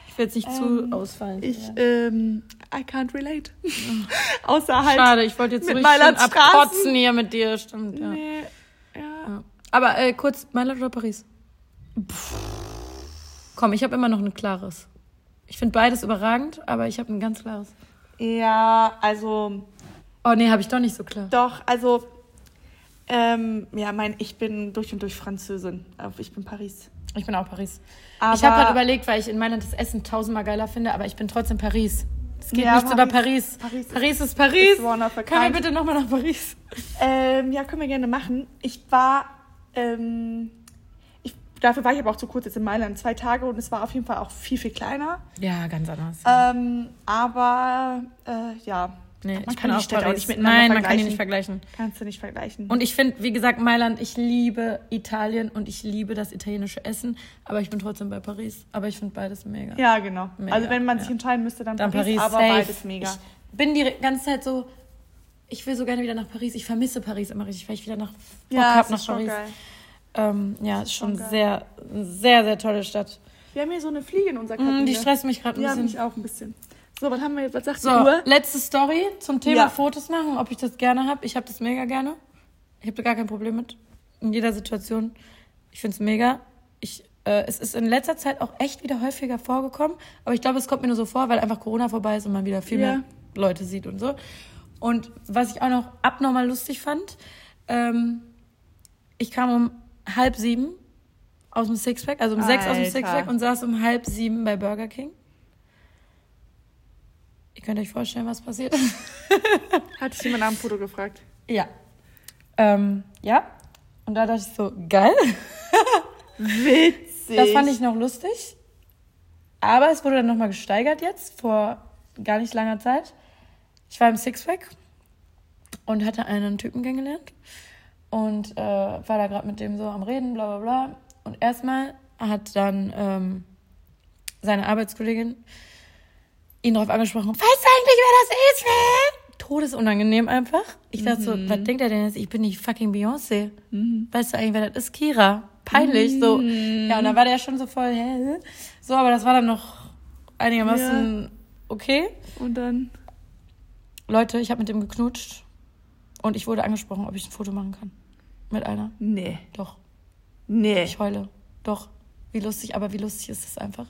Ich jetzt nicht zu ausfallen. Ich, ja. ähm, I can't relate. [LAUGHS] Außer halt. Schade, ich wollte jetzt so mit richtig schön abkotzen hier mit dir, stimmt, ja. Nee, ja. ja. Aber äh, kurz, Mailand oder Paris? Komm, ich habe immer noch ein klares. Ich finde beides überragend, aber ich habe ein ganz klares. Ja, also Oh nee, habe ich doch nicht so klar. doch, also ähm, ja, mein, ich bin durch und durch Französin. Ich bin Paris. Ich bin auch Paris. Aber- ich habe gerade überlegt, weil ich in Mailand das Essen tausendmal geiler finde, aber ich bin trotzdem Paris. Es geht Ja, nichts über Paris- Paris. Paris Paris, ist- ist Paris. ist Können wir bitte nochmal nach Paris? Ähm, ja, können wir gerne machen. Ich war, ähm, dafür war ich aber auch zu kurz jetzt in Mailand, zwei Tage und es war auf jeden Fall auch viel, viel kleiner. Ja, ganz anders. Ähm, aber äh, ja, nee, man ich kann bin die auch Städte auch nicht miteinander Nein, man kann die vergleichen. nicht vergleichen. Kannst du nicht vergleichen. Und ich finde, wie gesagt, Mailand, ich liebe Italien und ich liebe das italienische Essen, aber ich bin trotzdem bei Paris. Aber ich finde beides mega. ja, genau. Mega, also wenn man sich ja. entscheiden müsste, dann, Dann Paris, Paris, aber safe. beides mega. Ich bin die ganze Zeit so, ich will so gerne wieder nach Paris. Ich vermisse Paris immer richtig, weil ich wieder nach Bock ja, hab es nach Paris. geil. Ähm, ja, ist schon geil. sehr, sehr, sehr tolle Stadt. Wir haben hier so eine Fliege in unserer Mm, Kabine. die stresst mich gerade ein Ja, bisschen. mich auch ein bisschen. So, was haben wir jetzt? Was sagt So, die Uhr? letzte Story zum Thema Ja. Fotos machen, ob ich das gerne habe. Ich habe das mega gerne. Ich habe da gar kein Problem mit. In jeder Situation. Ich finde es mega. Ich, äh, es ist in letzter Zeit auch echt wieder häufiger vorgekommen. Aber ich glaube, es kommt mir nur so vor, weil einfach Corona vorbei ist und man wieder viel Ja. mehr Leute sieht und so. Und was ich auch noch abnormal lustig fand, ähm, ich kam um halb sieben aus dem Sixpack, also um sechs aus dem Alter. Sixpack und saß um halb sieben bei Burger King. Ihr könnt euch vorstellen, was passiert ist. [LAUGHS] Hat dich jemand nach dem Foto gefragt? Ja. Ähm, ja. Und da dachte ich so, geil. [LAUGHS] Witzig. Das fand ich noch lustig. Aber es wurde dann nochmal gesteigert jetzt, vor gar nicht langer Zeit. Ich war im Sixpack und hatte einen Typen kennengelernt. Und äh, war da gerade mit dem so am Reden, bla bla bla. Und erstmal hat dann ähm, seine Arbeitskollegin ihn darauf angesprochen, weißt du eigentlich, wer das ist? Wer? Todesunangenehm einfach. Ich dachte so, was denkt er denn jetzt? Ich bin die fucking Beyoncé. Weißt du eigentlich, wer das ist? Kira. Peinlich, so. Ja, und dann war der schon so voll, hä? So, aber das war dann noch einigermaßen okay. Und dann. Leute, ich habe mit dem geknutscht und ich wurde angesprochen, ob ich ein Foto machen kann. Mit einer. Nee. Doch. Nee. Ich heule. Doch. Wie lustig, aber wie lustig ist das einfach?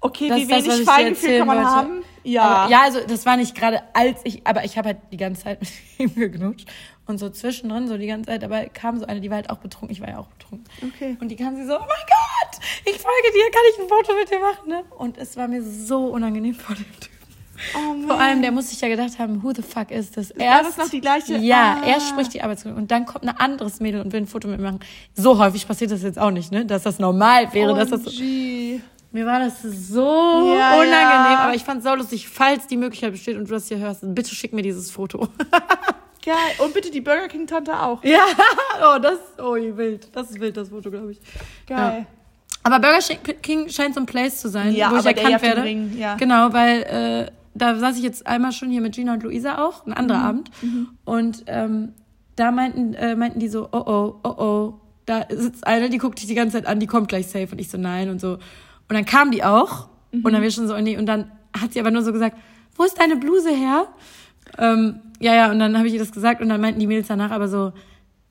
Okay, Das wie das, wenig dir Feingefühl kann man wollte. haben? Ja. Aber, ja, also das war nicht gerade als ich, aber ich habe halt die ganze Zeit [LAUGHS] mit ihm geknutscht. Und so zwischendrin, so die ganze Zeit, dabei kam so eine, die war halt auch betrunken, ich war ja auch betrunken. Okay. Und die kam sie so, oh mein Gott, ich folge dir, kann ich ein Foto mit dir machen, ne? Und es war mir so unangenehm vor dem Typen. Oh. Vor allem, der muss sich ja gedacht haben, who the fuck is this? war das noch die gleiche? Ja, Ah. erst spricht die Arbeitskollegin und dann kommt ein anderes Mädel und will ein Foto mit mir machen. So häufig passiert das jetzt auch nicht, ne? Dass das normal wäre, dass das so, mir war das so Ja, unangenehm, ja. aber ich fand es saulustig, falls die Möglichkeit besteht und du das hier hörst, bitte schick mir dieses Foto. [LAUGHS] Geil. Und bitte die Burger King Tante auch. ja, [LAUGHS] oh, das, oh, wild. Das ist wild, das Foto, glaube ich. Geil. Aber Burger King scheint so ein Place zu sein, Ja, wo ich erkannt werde. Ring, ja. Genau, weil äh, da saß ich jetzt einmal schon hier mit Gina und Luisa auch, ein Mhm. anderer Abend. Und ähm, da meinten, äh, meinten die so, oh oh, oh oh, da sitzt eine, die guckt dich die ganze Zeit an, die kommt gleich safe. Und ich so, nein und so. Und dann kam die auch Mhm. und dann wir schon so, oh nee. Und dann hat sie aber nur so gesagt, wo ist deine Bluse her? Ähm, ja, ja, und dann habe ich ihr das gesagt und dann meinten die Mädels danach aber so,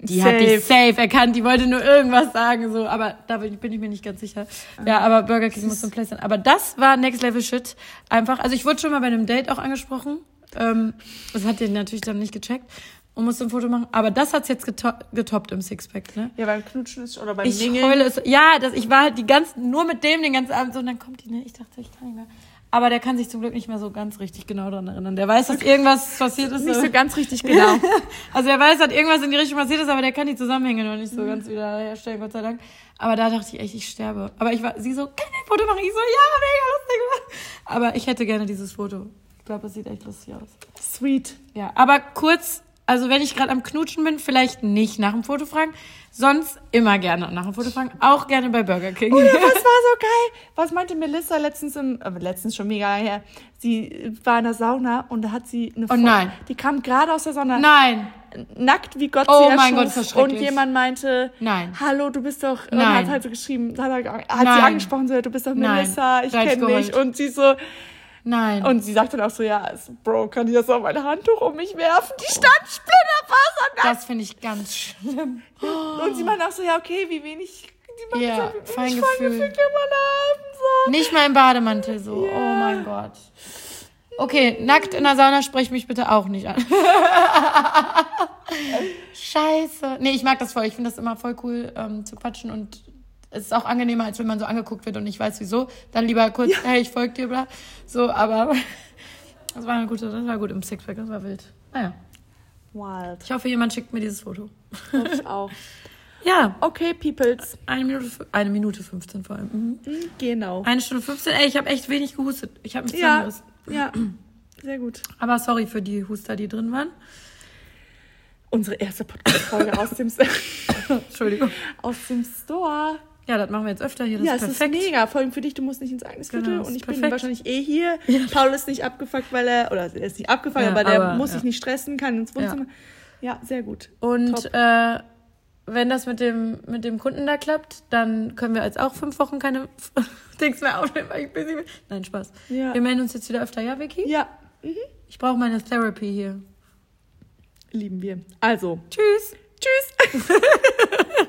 Die hat dich safe erkannt, die wollte nur irgendwas sagen, so, aber da bin ich, mir nicht ganz sicher. Ja, aber Burger King muss so ein Place sein. Aber das war Next Level Shit. Einfach, also ich wurde schon mal bei einem Date auch angesprochen. Ähm, das hat den natürlich dann nicht gecheckt und musste ein Foto machen. Aber das hat's jetzt geto getoppt im Sixpack, ne? Ja, beim Knutschen ist oder beim Ich Mingeln. heule es. Ja, das, ich war halt die ganzen, nur mit dem den ganzen Abend so und dann kommt die, ne? Ich dachte, ich kann nicht mehr. Aber der kann sich zum Glück nicht mehr so ganz richtig genau daran erinnern. Der weiß, dass irgendwas passiert ist. Nicht so ganz richtig genau. [LAUGHS] Also er weiß, dass irgendwas in die Richtung passiert ist, aber der kann die Zusammenhänge noch nicht so ganz wieder herstellen, Gott sei Dank. Aber da dachte ich echt, ich sterbe. Aber ich war, sie so, kann ich ein Foto machen? Ich so, ja, mega lustig. Aber ich hätte gerne dieses Foto. Ich glaube, es sieht echt lustig aus. Sweet. Ja, aber kurz, also wenn ich gerade am Knutschen bin, vielleicht nicht nach dem Foto fragen. Sonst immer gerne nach dem Foto fragen. Auch gerne bei Burger King. Ja, das [LAUGHS] war so geil. Was meinte Melissa letztens im, äh, letztens schon mega her. Sie war in der Sauna und da hat sie eine Oh nein. Die kam gerade aus der Sauna. Nein. Nackt wie Gott Oh sie mein erschuf. Gott, ist das Und schrecklich. jemand meinte, Nein. hallo, du bist doch, und Nein. hat halt so geschrieben, hat, er- hat Nein. sie angesprochen, so, du bist doch Nein. Melissa, ich ich kenne dich. Und sie so, Nein. und sie sagte dann auch so, ja, Bro, kann ich das auf mein Handtuch um mich werfen? Die stand splitterfasernackt. das finde ich ganz schlimm. Und sie meinte auch so, ja, okay, wie wenig, die Ja, so, wie wenig Feingefühl. Feingefühl kann man haben, so. Nicht mal im Bademantel so. Ja. Oh mein Gott. Okay, nackt in der Sauna sprich mich bitte auch nicht an. [LAUGHS] Scheiße. Nee, ich mag das voll. Ich finde das immer voll cool ähm, zu quatschen und es ist auch angenehmer, als wenn man so angeguckt wird und ich weiß wieso. Dann lieber kurz, hey, ich folge dir, bla. So, aber [LAUGHS] das war eine gute, das war gut im Sixpack, das war wild. Naja. Wild. Ich hoffe, jemand schickt mir dieses Foto. Hoffe ich [LAUGHS] auch. Ja, Okay, Peoples. eine Minute, eine Minute 15 vor allem. Mhm. Genau. Eine Stunde 15. Ey, ich habe echt wenig gehustet. Ich habe mich Ja, zusammengerissen. ja, sehr gut. Aber sorry für die Huster, die drin waren. Unsere erste Podcast-Folge aus dem, [LAUGHS] Entschuldigung. aus dem Store. Ja, das machen wir jetzt öfter hier. Das ja, ist es perfekt. ist mega. Vor allem für dich, du musst nicht ins Agnesviertel Genau, und ich bin perfekt. wahrscheinlich eh hier. [LAUGHS] Paul ist nicht abgefuckt, weil er, oder er ist nicht abgefuckt, Ja, aber der aber, muss ja. sich nicht stressen, kann ins Ja. Wohnzimmer. Ja, sehr gut. Und äh, wenn das mit dem, mit dem Kunden da klappt, dann können wir jetzt auch fünf Wochen keine [LAUGHS] Dings mehr aufnehmen, weil ich busy bin. Nein, Spaß. Ja. Wir melden uns jetzt wieder öfter, ja, Vicky? Ja, mhm. Ich brauche meine Therapy hier. lieben wir. Also, Tschüss. tschüss. [LAUGHS]